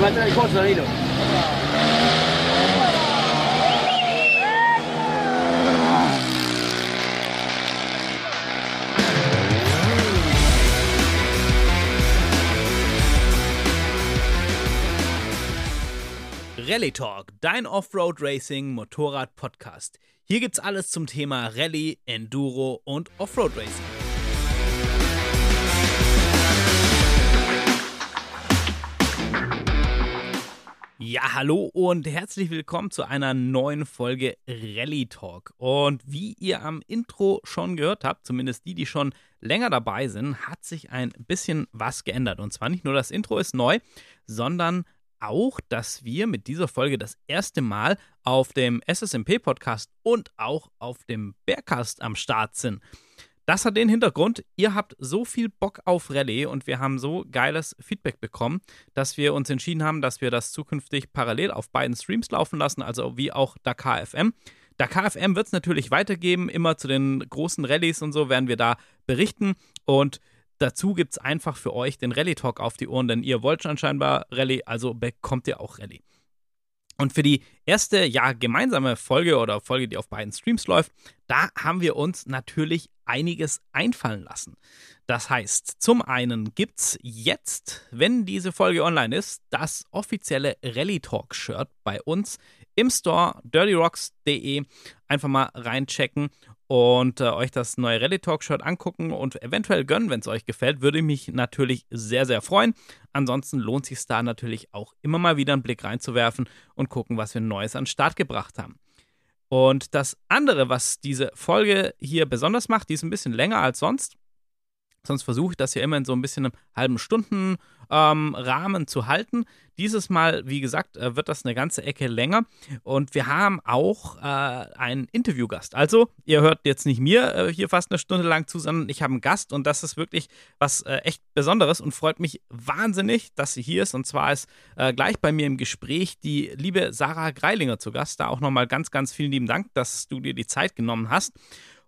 Mata el coso, Danilo. Rally Talk, dein Offroad Racing Motorrad Podcast. Hier gibt's alles zum Thema Rallye, Enduro und Offroad Racing. Ja, hallo und herzlich willkommen zu einer neuen Folge Rally Talk. Und wie ihr am Intro schon gehört habt, zumindest die, die schon länger dabei sind, hat sich ein bisschen was geändert. Und zwar nicht nur das Intro ist neu, sondern auch, dass wir mit dieser Folge das erste Mal auf dem SSMP-Podcast und auch auf dem Bearcast am Start sind. Das hat den Hintergrund, ihr habt so viel Bock auf Rallye und wir haben so geiles Feedback bekommen, dass wir uns entschieden haben, dass wir das zukünftig parallel auf beiden Streams laufen lassen, also wie auch Dakar FM. Dakar FM wird es natürlich weitergeben, immer zu den großen Rallyes und so werden wir da berichten und Dazu gibt es einfach für euch den Rallye Talk auf die Ohren, denn ihr wollt schon scheinbar Rallye, also bekommt ihr auch Rallye. Und für die erste, ja, gemeinsame Folge oder Folge, die auf beiden Streams läuft, da haben wir uns natürlich einiges einfallen lassen. Das heißt, zum einen gibt es jetzt, wenn diese Folge online ist, das offizielle Rally Talk Shirt bei uns im Store dirtyrocks.de. Einfach mal reinchecken und äh, euch das neue Rally Talk Shirt angucken und eventuell gönnen, wenn es euch gefällt, würde ich mich natürlich sehr, sehr freuen. Ansonsten lohnt sich da natürlich auch immer mal wieder einen Blick reinzuwerfen und gucken, was wir Neues an den Start gebracht haben. Und das andere, was diese Folge hier besonders macht, die ist ein bisschen länger als sonst. Sonst versuche ich das ja immer in so ein bisschen einem halben Stunden ähm, Rahmen zu halten. Dieses Mal, wie gesagt, äh, wird das eine ganze Ecke länger. Und wir haben auch äh, einen Interviewgast. Also, ihr hört jetzt nicht mir äh, hier fast eine Stunde lang zu, sondern ich habe einen Gast und das ist wirklich was äh, echt Besonderes und freut mich wahnsinnig, dass sie hier ist. Und zwar ist äh, gleich bei mir im Gespräch die liebe Sarah Greilinger zu Gast. Da auch nochmal ganz, ganz vielen lieben Dank, dass du dir die Zeit genommen hast.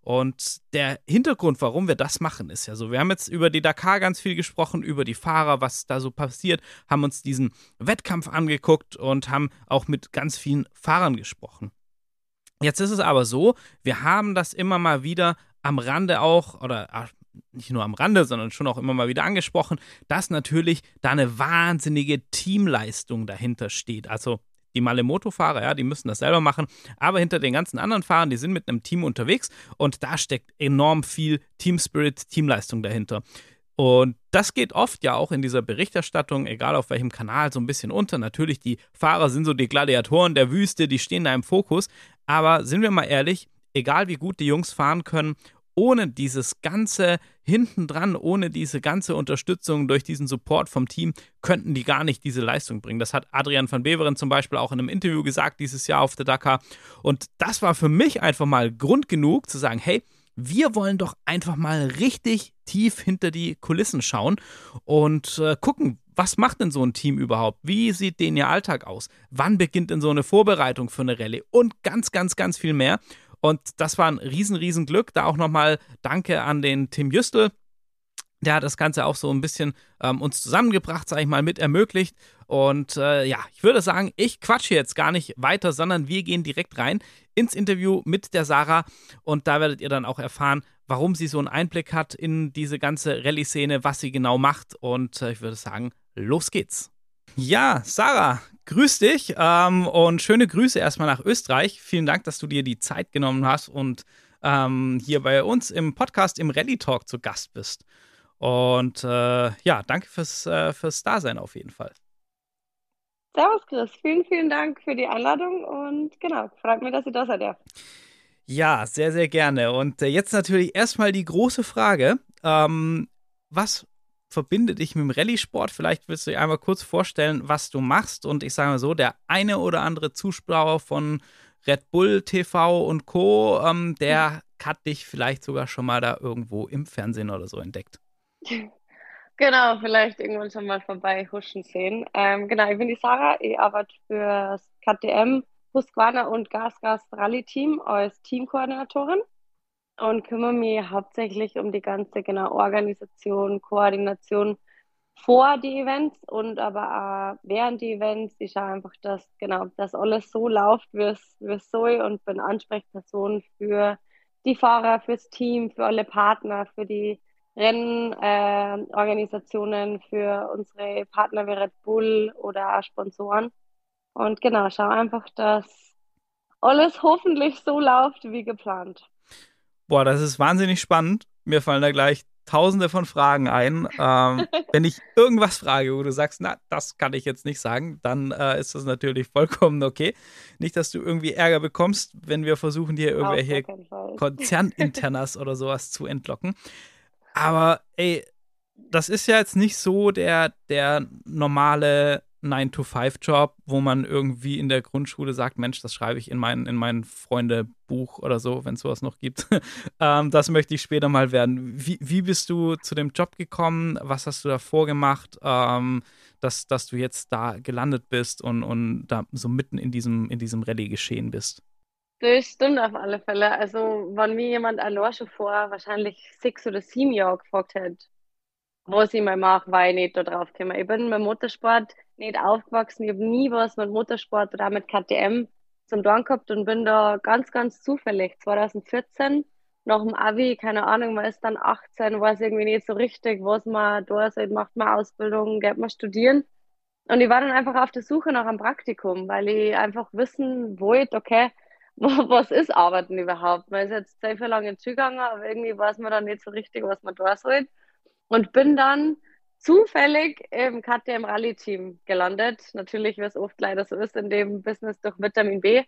Und der Hintergrund, warum wir das machen, ist ja so, wir haben jetzt über die Dakar ganz viel gesprochen, über die Fahrer, was da so passiert, haben uns diesen Wettkampf angeguckt und haben auch mit ganz vielen Fahrern gesprochen. Jetzt ist es aber so, wir haben das immer mal wieder am Rande auch, oder ah, nicht nur am Rande, sondern schon auch immer mal wieder angesprochen, dass natürlich da eine wahnsinnige Teamleistung dahinter steht. Also die Malemoto-Fahrer, ja, die müssen das selber machen. Aber hinter den ganzen anderen Fahrern, die sind mit einem Team unterwegs und da steckt enorm viel Team Spirit, Teamleistung dahinter. Und das geht oft ja auch in dieser Berichterstattung, egal auf welchem Kanal, so ein bisschen unter. Natürlich, die Fahrer sind so die Gladiatoren der Wüste, die stehen da im Fokus. Aber sind wir mal ehrlich, egal wie gut die Jungs fahren können, ohne dieses ganze hintendran, ohne diese ganze Unterstützung durch diesen Support vom Team, könnten die gar nicht diese Leistung bringen. Das hat Adrian van Beveren zum Beispiel auch in einem Interview gesagt dieses Jahr auf der Dakar. Und das war für mich einfach mal Grund genug zu sagen, hey, wir wollen doch einfach mal richtig tief hinter die Kulissen schauen und äh, gucken, was macht denn so ein Team überhaupt? Wie sieht denn ihr Alltag aus? Wann beginnt denn so eine Vorbereitung für eine Rallye? Und ganz, ganz, ganz viel mehr. Und das war ein riesen, riesen Glück. Da auch nochmal Danke an den Tim Jüstel. Der hat das Ganze auch so ein bisschen ähm, uns zusammengebracht, sage ich mal, mit ermöglicht. Und äh, ja, ich würde sagen, ich quatsche jetzt gar nicht weiter, sondern wir gehen direkt rein ins Interview mit der Sarah. Und da werdet ihr dann auch erfahren, warum sie so einen Einblick hat in diese ganze Rallye-Szene, was sie genau macht. Und äh, ich würde sagen, los geht's. Ja, Sarah, grüß dich ähm, und schöne Grüße erstmal nach Österreich. Vielen Dank, dass du dir die Zeit genommen hast und ähm, hier bei uns im Podcast im Rally Talk zu Gast bist. Und äh, ja, danke fürs, äh, fürs Dasein auf jeden Fall. Servus, Chris. Vielen, vielen Dank für die Einladung und genau, freut mich, dass ihr da seid. Ja, ja sehr, sehr gerne. Und äh, jetzt natürlich erstmal die große Frage. Ähm, was verbinde dich mit dem Rallye-Sport. Vielleicht willst du dir einmal kurz vorstellen, was du machst. Und ich sage mal so, der eine oder andere Zuschauer von Red Bull TV und Co., ähm, der hat dich vielleicht sogar schon mal da irgendwo im Fernsehen oder so entdeckt. Genau, vielleicht irgendwann schon mal vorbei huschen sehen. Ähm, genau, ich bin die Sarah, ich arbeite für das KTM, Husqvarna und Gasgas Rally Team als Teamkoordinatorin und kümmere mich hauptsächlich um die ganze genau Organisation, Koordination vor die Events und aber auch während die Events. Ich schaue einfach, dass genau, dass alles so läuft, wie es, soll und bin Ansprechperson für die Fahrer, fürs Team, für alle Partner, für die Rennorganisationen, äh, für unsere Partner wie Red Bull oder Sponsoren. Und genau, schau einfach, dass alles hoffentlich so läuft wie geplant. Boah, das ist wahnsinnig spannend. Mir fallen da gleich tausende von Fragen ein. Ähm, wenn ich irgendwas frage, wo du sagst, na, das kann ich jetzt nicht sagen, dann äh, ist das natürlich vollkommen okay. Nicht, dass du irgendwie Ärger bekommst, wenn wir versuchen, dir irgendwelche Konzerninternas oder sowas zu entlocken. Aber ey, das ist ja jetzt nicht so der, der normale 9-to-5-Job, wo man irgendwie in der Grundschule sagt, Mensch, das schreibe ich in mein, in mein Freundebuch oder so, wenn es sowas noch gibt. ähm, das möchte ich später mal werden. Wie, wie bist du zu dem Job gekommen? Was hast du davor gemacht, ähm, dass, dass du jetzt da gelandet bist und, und da so mitten in diesem, in diesem Rallye geschehen bist? Das stimmt auf alle Fälle. Also, wenn mir jemand allein schon vor wahrscheinlich sechs oder sieben Jahren gefragt hätte, was ich mal mache, war ich nicht da drauf gekommen. Ich bin mit Motorsport nicht aufgewachsen. Ich habe nie was mit Motorsport oder mit KTM zum Tun gehabt und bin da ganz, ganz zufällig 2014 nach dem Abi, keine Ahnung, man ist dann 18, weiß irgendwie nicht so richtig, was man da ist, macht man Ausbildung, geht man studieren. Und ich war dann einfach auf der Suche nach einem Praktikum, weil ich einfach wissen wollte, okay, was ist Arbeiten überhaupt? Man ist jetzt sehr viel lange zugegangen, aber irgendwie weiß man dann nicht so richtig, was man da soll. Und bin dann zufällig im KTM Rally Team gelandet. Natürlich, wie es oft leider so ist in dem Business durch Vitamin B.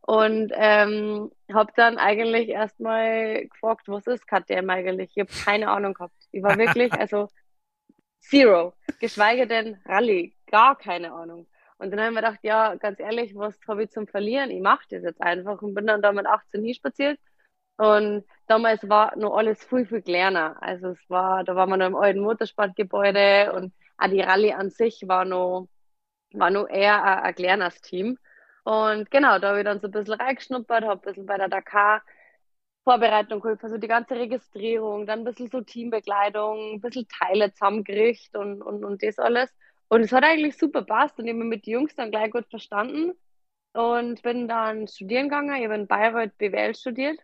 Und ähm, habe dann eigentlich erstmal gefragt, was ist KTM eigentlich? Ich habe keine Ahnung gehabt. Ich war wirklich, also zero, geschweige denn Rally, gar keine Ahnung. Und dann habe ich mir gedacht, ja, ganz ehrlich, was habe ich zum Verlieren? Ich mache das jetzt einfach und bin dann da mit 18 hinspaziert und damals war noch alles viel, viel kleiner. Also es war, da war man noch im alten Motorsportgebäude und auch die Rallye an sich war noch, war noch eher ein, ein kleines Team. Und genau, da habe ich dann so ein bisschen reingeschnuppert, habe ein bisschen bei der Dakar Vorbereitung geholfen, also die ganze Registrierung, dann ein bisschen so Teambegleitung, ein bisschen Teile zusammengerichtet und, und, und das alles. Und es hat eigentlich super passt und ich habe mit den Jungs dann gleich gut verstanden und bin dann studieren gegangen. Ich habe in Bayreuth BWL studiert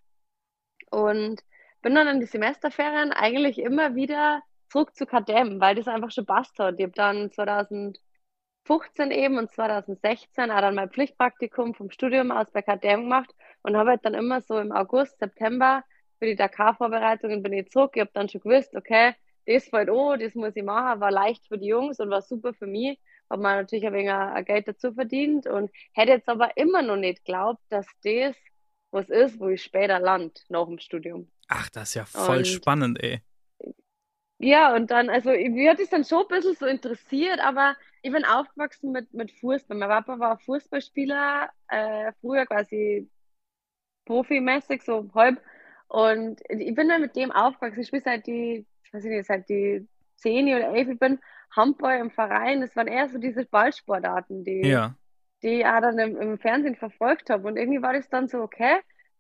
und bin dann in die Semesterferien eigentlich immer wieder zurück zu KTM, weil das einfach schon passt hat. Ich habe dann 2015 eben und 2016 auch dann mein Pflichtpraktikum vom Studium aus bei KTM gemacht und habe halt dann immer so im August, September für die Dakar-Vorbereitungen bin ich zurück. Ich habe dann schon gewusst, okay, das fällt an, das muss ich machen, war leicht für die Jungs und war super für mich. Habe mir natürlich ein wenig Geld dazu verdient und hätte jetzt aber immer noch nicht geglaubt, dass das was ist, wo ich später land nach dem Studium. Ach, das ist ja voll und, spannend, ey. Ja, und dann, also mir hat es dann schon ein bisschen so interessiert, aber ich bin aufgewachsen mit, mit Fußball. Mein Papa war Fußballspieler, äh, früher quasi profimäßig, so halb. Und ich bin dann mit dem aufgewachsen. Ich spiele seit die, ich weiß nicht, seit die 10 oder 11, ich bin Handball im Verein. Das waren eher so diese Ballsportarten, die, ja die ich auch dann im, im Fernsehen verfolgt habe. Und irgendwie war das dann so, okay,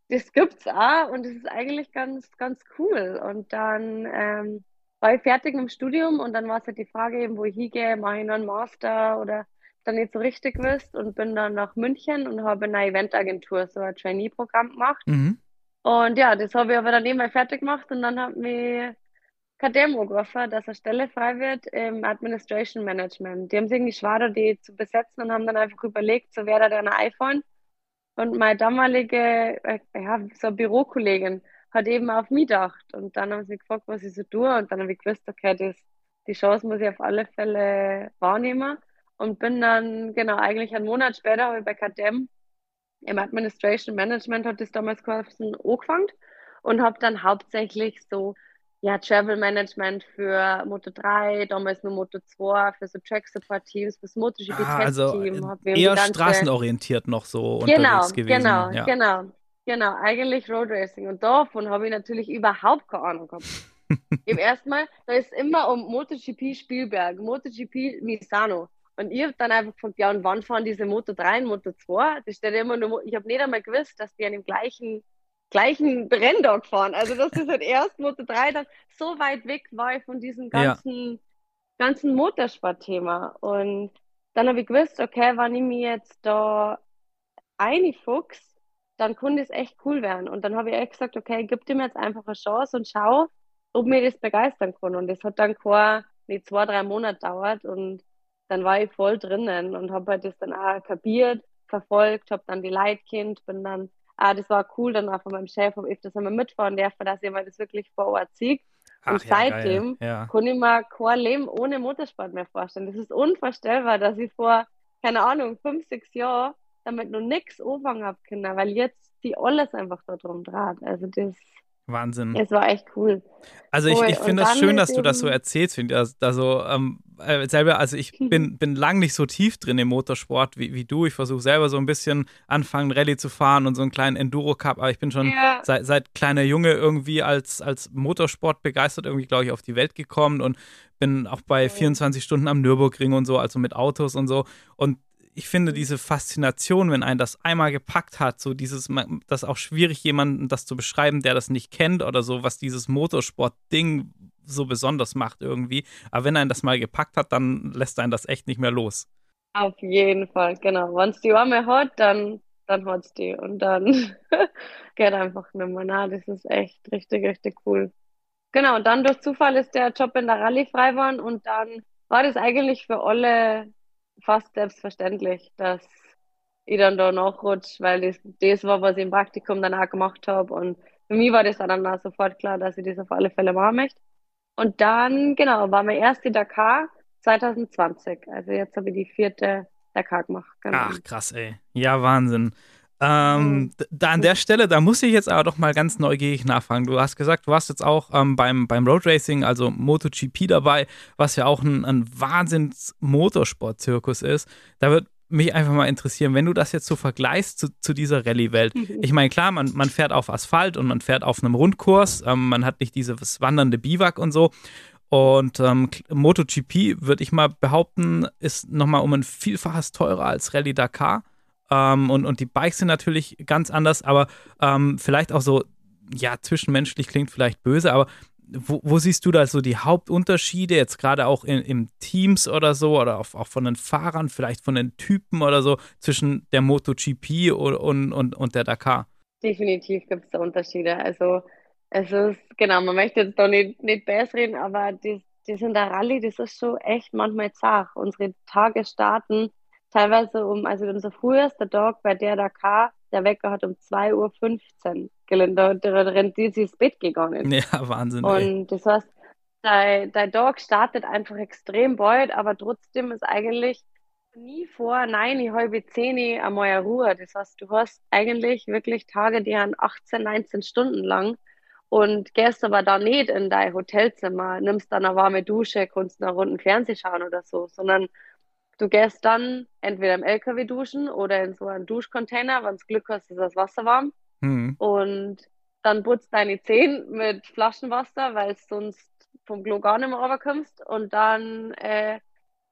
das gibt's auch und das ist eigentlich ganz, ganz cool. Und dann ähm, war ich fertig mit dem Studium und dann war es halt die Frage eben, wo ich hingehe, mache ich noch einen Master oder dann nicht so richtig wisst und bin dann nach München und habe eine Eventagentur, so ein Trainee-Programm gemacht. Mhm. Und ja, das habe ich aber dann eben mal fertig gemacht und dann hat mich Angerufen, dass eine Stelle frei wird im Administration Management. Die haben sich irgendwie schwer, die zu besetzen und haben dann einfach überlegt, so wäre da ein iPhone. Und meine damalige, äh, ja, so Bürokollegin hat eben auf mich gedacht. Und dann haben sie gefragt, was ich so tue. Und dann habe ich gewusst, okay, das, die Chance muss ich auf alle Fälle wahrnehmen. Und bin dann, genau, eigentlich einen Monat später habe ich bei KTM im Administration Management hat das damals geheißen, angefangen und habe dann hauptsächlich so ja, Travel Management für Moto 3, damals nur Moto 2, für so Track Support Teams, fürs MotoGP ah, also eher straßenorientiert noch so genau, unterwegs gewesen. Genau, ja. genau, genau, eigentlich Road Racing und davon habe ich natürlich überhaupt keine Ahnung gehabt. Im ersten Mal, da ist immer um MotoGP Spielberg, MotoGP Misano. Und ich habe dann einfach gefragt, ja, und wann fahren diese Moto 3 und Moto 2? Das steht immer nur, ich habe nicht einmal gewusst, dass die an dem gleichen gleichen Renndog fahren. Also das ist halt erst Moto 3 dann so weit weg war ich von diesen ganzen ganzen Motorsportthema. Und dann habe ich gewusst, okay, wenn ich mich jetzt da einfuchs, dann könnte es echt cool werden. Und dann habe ich echt gesagt, okay, gib dem jetzt einfach eine Chance und schau, ob mir das begeistern kann. Und das hat dann keine, nicht zwei, drei Monate dauert und dann war ich voll drinnen und habe halt das dann auch kapiert, verfolgt, habe dann die Leute kennt, bin dann, ah, das war cool, dann auch von meinem Chef, ob ich das einmal mitfahren darf, dass mir das wirklich vor Ort sehe. Und ja, seitdem ja. kann ich mir kein Leben ohne Motorsport mehr vorstellen. Das ist unvorstellbar, dass ich vor, keine Ahnung, fünf, sechs Jahren damit noch nichts anfangen habe können, weil jetzt die alles einfach da drum draht. Also das Wahnsinn. Es war echt cool. Also ich, ich finde das schön, dass du das so erzählst. Also ähm, äh, selber, also ich bin, bin lang nicht so tief drin im Motorsport wie, wie du. Ich versuche selber so ein bisschen anfangen, Rallye zu fahren und so einen kleinen Enduro-Cup, aber ich bin schon ja. seit, seit kleiner Junge irgendwie als, als Motorsport begeistert irgendwie, glaube ich, auf die Welt gekommen und bin auch bei 24 Stunden am Nürburgring und so, also mit Autos und so. Und ich finde diese Faszination, wenn ein das einmal gepackt hat, so dieses, das ist auch schwierig, jemanden das zu beschreiben, der das nicht kennt oder so, was dieses Motorsport-Ding so besonders macht irgendwie. Aber wenn ein das mal gepackt hat, dann lässt ein das echt nicht mehr los. Auf jeden Fall, genau. Wenn es die Arme hat, dann, dann hat es die. Und dann geht einfach nicht mehr nach. Das ist echt richtig, richtig cool. Genau, und dann durch Zufall ist der Job in der Rallye frei geworden und dann war das eigentlich für alle fast selbstverständlich, dass ich dann da nachrutsche, weil das, das war, was ich im Praktikum dann auch gemacht habe. Und für mich war das dann auch sofort klar, dass ich das auf alle Fälle machen möchte. Und dann, genau, war mein erste Dakar 2020. Also jetzt habe ich die vierte Dakar gemacht. Genau. Ach, krass, ey. Ja, Wahnsinn. Ähm, mhm. da an der Stelle, da muss ich jetzt aber doch mal ganz neugierig nachfragen. Du hast gesagt, du warst jetzt auch ähm, beim, beim Road Racing, also MotoGP dabei, was ja auch ein, ein Wahnsinns-Motorsport-Zirkus ist. Da wird mich einfach mal interessieren, wenn du das jetzt so vergleichst zu, zu dieser Rallye-Welt. Mhm. Ich meine, klar, man, man fährt auf Asphalt und man fährt auf einem Rundkurs, ähm, man hat nicht dieses wandernde Biwak und so. Und ähm, MotoGP, würde ich mal behaupten, ist nochmal um ein Vielfaches teurer als Rallye Dakar. Ähm, und, und die Bikes sind natürlich ganz anders, aber ähm, vielleicht auch so, ja, zwischenmenschlich klingt vielleicht böse, aber wo, wo, siehst du da so die Hauptunterschiede, jetzt gerade auch in, in Teams oder so, oder auch, auch, von den Fahrern, vielleicht von den Typen oder so, zwischen der MotoGP und, und, und, der Dakar? Definitiv gibt es da Unterschiede. Also, es ist, genau, man möchte jetzt da nicht, nicht besser reden, aber das, das in der Rallye, das ist schon echt manchmal zart. Unsere Tage starten teilweise um, also unser frühester Tag bei der Dakar, der Wecker hat um 2.15 Uhr geländer, der rennt sie ins Bett gegangen. Ja, Wahnsinn. Und ey. das heißt, dein, dein Tag startet einfach extrem bald, aber trotzdem ist eigentlich nie vor nein, halbe zehn einmal eine Ruhe. Das heißt, du hast eigentlich wirklich Tage, die haben 18, 19 Stunden lang und gehst aber da nicht in dein Hotelzimmer, nimmst dann eine warme Dusche, kannst eine Runde Fernsehen schauen oder so, sondern Du gehst dann entweder im LKW duschen oder in so einen Duschcontainer. Wenn du Glück hast, ist das Wasser warm. Mhm. Und dann putzt deine Zähne mit Flaschenwasser, weil du sonst vom Klo gar nicht mehr runterkommst. Und dann äh,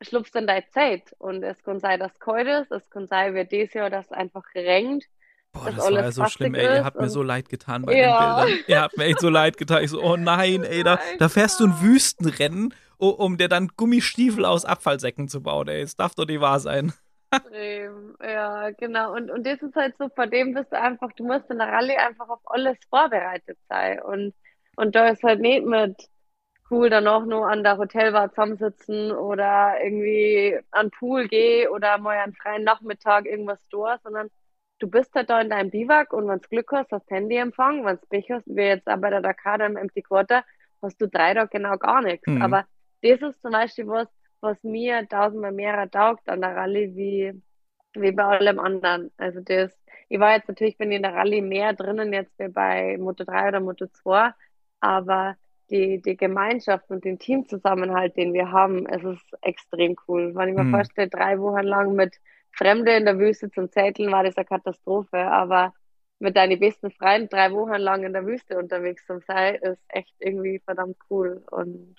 schlupfst du in deine Zeit. Und es kann sein, dass es kalt ist. Es kann sein, wie dieses Jahr, dass es einfach regnet. Boah, das war ja so schlimm, ey. Ihr habt mir so leid getan bei ja. den Bildern. Ihr habt mir echt so leid getan. Ich so, oh nein, ey, da, da fährst du ein Wüstenrennen um dir dann Gummistiefel aus Abfallsäcken zu bauen, ey. Das darf doch nicht wahr sein. ja, genau. Und, und das ist halt so, vor dem bist du einfach, du musst in der Rallye einfach auf alles vorbereitet sein. Und, und da ist halt nicht mit cool dann auch nur an der Hotelbar zusammensitzen oder irgendwie an den Pool gehen oder mal einen freien Nachmittag irgendwas durch, sondern du bist halt da in deinem Biwak und wenn du Glück hast, hast Handy empfangen, wenn du Pech hast, wie jetzt bei der Dakar im Empty Quarter, hast du drei Tage genau gar nichts. Mhm. Aber das ist zum Beispiel was, was mir tausendmal mehr taugt an der Rallye wie, wie bei allem anderen. Also das, ich war jetzt natürlich, bin ich in der Rallye mehr drinnen jetzt wie bei Moto 3 oder Moto 2, aber die, die Gemeinschaft und den Teamzusammenhalt, den wir haben, es ist extrem cool. Wenn ich mir mhm. vorstelle, drei Wochen lang mit Fremde in der Wüste zum Zetteln, war das eine Katastrophe, aber mit deinen besten Freunden drei Wochen lang in der Wüste unterwegs zu sein, ist echt irgendwie verdammt cool und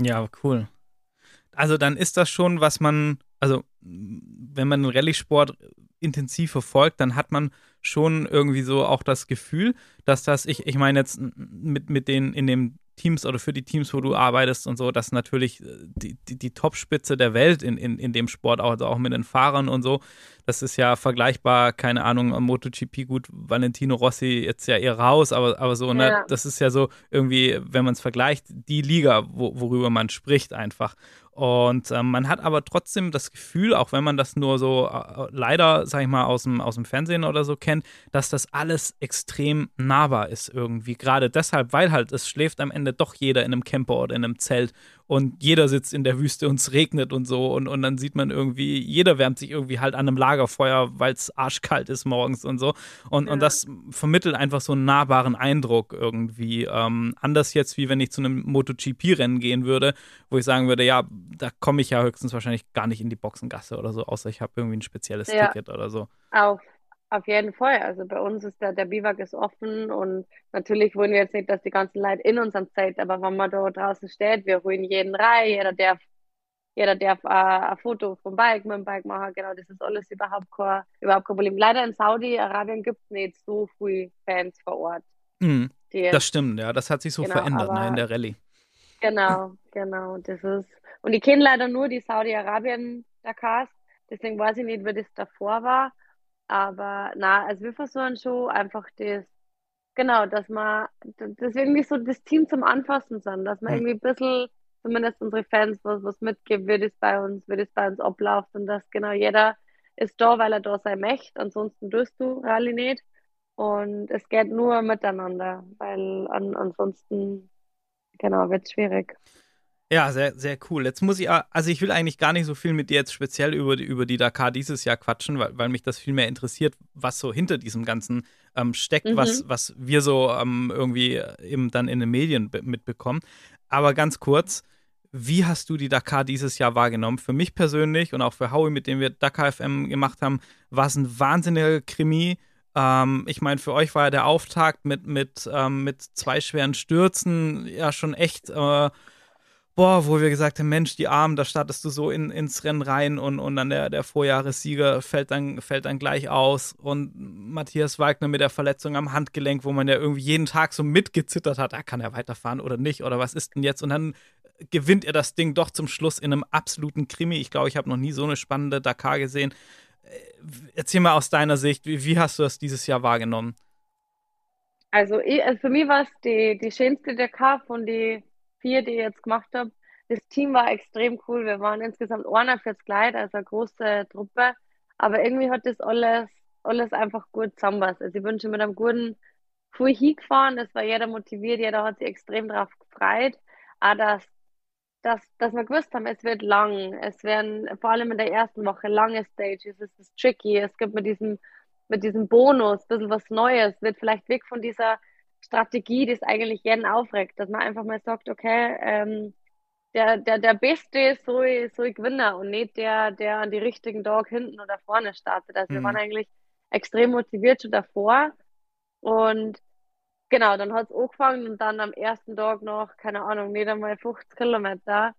ja, cool. Also dann ist das schon, was man, also wenn man den Rallye-Sport intensiv verfolgt, dann hat man schon irgendwie so auch das Gefühl, dass das, ich, ich meine jetzt mit, mit den in dem Teams oder für die Teams, wo du arbeitest und so, dass natürlich äh, die, die, die Topspitze der Welt in, in, in dem Sport, also auch mit den Fahrern und so, das ist ja vergleichbar, keine Ahnung, am MotoGP, gut, Valentino Rossi jetzt ja eher raus, aber, aber so, ne, ja. das ist ja so irgendwie, wenn man es vergleicht, die Liga, wo, worüber man spricht einfach. Und äh, man hat aber trotzdem das Gefühl, auch wenn man das nur so äh, leider, sag ich mal, aus dem, aus dem Fernsehen oder so kennt, dass das alles extrem nahbar ist irgendwie. Gerade deshalb, weil halt es schläft am Ende doch jeder in einem Camper oder in einem Zelt und jeder sitzt in der Wüste und es regnet und so und, und dann sieht man irgendwie, jeder wärmt sich irgendwie halt an einem Lagerfeuer, weil es arschkalt ist morgens und so. Und, ja. und das vermittelt einfach so einen nahbaren Eindruck irgendwie. Ähm, anders jetzt, wie wenn ich zu einem MotoGP-Rennen gehen würde, wo ich sagen würde, ja, da komme ich ja höchstens wahrscheinlich gar nicht in die Boxengasse oder so, außer ich habe irgendwie ein spezielles ja. Ticket oder so. Auf auf jeden Fall. Also bei uns ist der, der Biwak ist offen und natürlich wollen wir jetzt nicht, dass die ganzen Leute in unserem Zeit, aber wenn man da draußen steht, wir holen jeden rein, jeder darf, jeder darf äh, ein Foto vom Bike mit dem Bike machen, genau, das ist alles überhaupt kein, überhaupt kein Problem. Leider in Saudi-Arabien gibt es nicht so viele Fans vor Ort. Mhm, das stimmt, ja, das hat sich so genau, verändert ne, in der Rallye. Genau, genau, das ist, und ich kenne leider nur die Saudi-Arabien-Dakars, deswegen weiß ich nicht, wie das davor war. Aber na, also wir versuchen schon einfach das, genau, dass man, das irgendwie so das Team zum Anfassen sind, dass man irgendwie ein bisschen, zumindest unsere Fans, was, was mitgibt, wie das bei uns, wie das bei uns abläuft und dass genau jeder ist da, weil er da sein möchte, ansonsten tust du Rallye nicht. Und es geht nur miteinander, weil an, ansonsten, genau, wird es schwierig. Ja, sehr, sehr cool. Jetzt muss ich, also ich will eigentlich gar nicht so viel mit dir jetzt speziell über die, über die Dakar dieses Jahr quatschen, weil, weil mich das viel mehr interessiert, was so hinter diesem Ganzen ähm, steckt, mhm. was, was wir so ähm, irgendwie eben dann in den Medien mitbekommen. Aber ganz kurz, wie hast du die Dakar dieses Jahr wahrgenommen? Für mich persönlich und auch für Howie, mit dem wir Dakar FM gemacht haben, war es ein wahnsinniger Krimi. Ähm, ich meine, für euch war ja der Auftakt mit, mit, ähm, mit zwei schweren Stürzen ja schon echt. Äh, boah, wo wir gesagt haben, Mensch, die Armen, da startest du so in, ins Rennen rein und, und dann der, der Vorjahressieger fällt dann, fällt dann gleich aus und Matthias Wagner mit der Verletzung am Handgelenk, wo man ja irgendwie jeden Tag so mitgezittert hat, ah, kann er weiterfahren oder nicht oder was ist denn jetzt und dann gewinnt er das Ding doch zum Schluss in einem absoluten Krimi. Ich glaube, ich habe noch nie so eine spannende Dakar gesehen. Äh, erzähl mal aus deiner Sicht, wie, wie hast du das dieses Jahr wahrgenommen? Also, ich, also für mich war es die, die schönste Dakar von den vier, die ich jetzt gemacht habe. Das Team war extrem cool. Wir waren insgesamt einer fürs Kleid, also eine große Truppe. Aber irgendwie hat das alles, alles einfach gut zusammenpasst. Also ich bin schon mit einem guten Fuhr hingefahren. Das war jeder motiviert, jeder hat sich extrem darauf gefreut. Auch dass, dass, dass wir gewusst haben, es wird lang. Es werden vor allem in der ersten Woche lange Stages. Es ist tricky. Es gibt mit diesem, mit diesem Bonus ein bisschen was Neues. Wird vielleicht weg von dieser Strategie, die es eigentlich jeden aufregt, dass man einfach mal sagt, okay, ähm, der, der, der Beste soll, soll gewinnen und nicht der, der an die richtigen Tag hinten oder vorne startet. Also mhm. wir waren eigentlich extrem motiviert schon davor und genau, dann hat es angefangen und dann am ersten Tag noch, keine Ahnung, nicht einmal 50 Kilometer,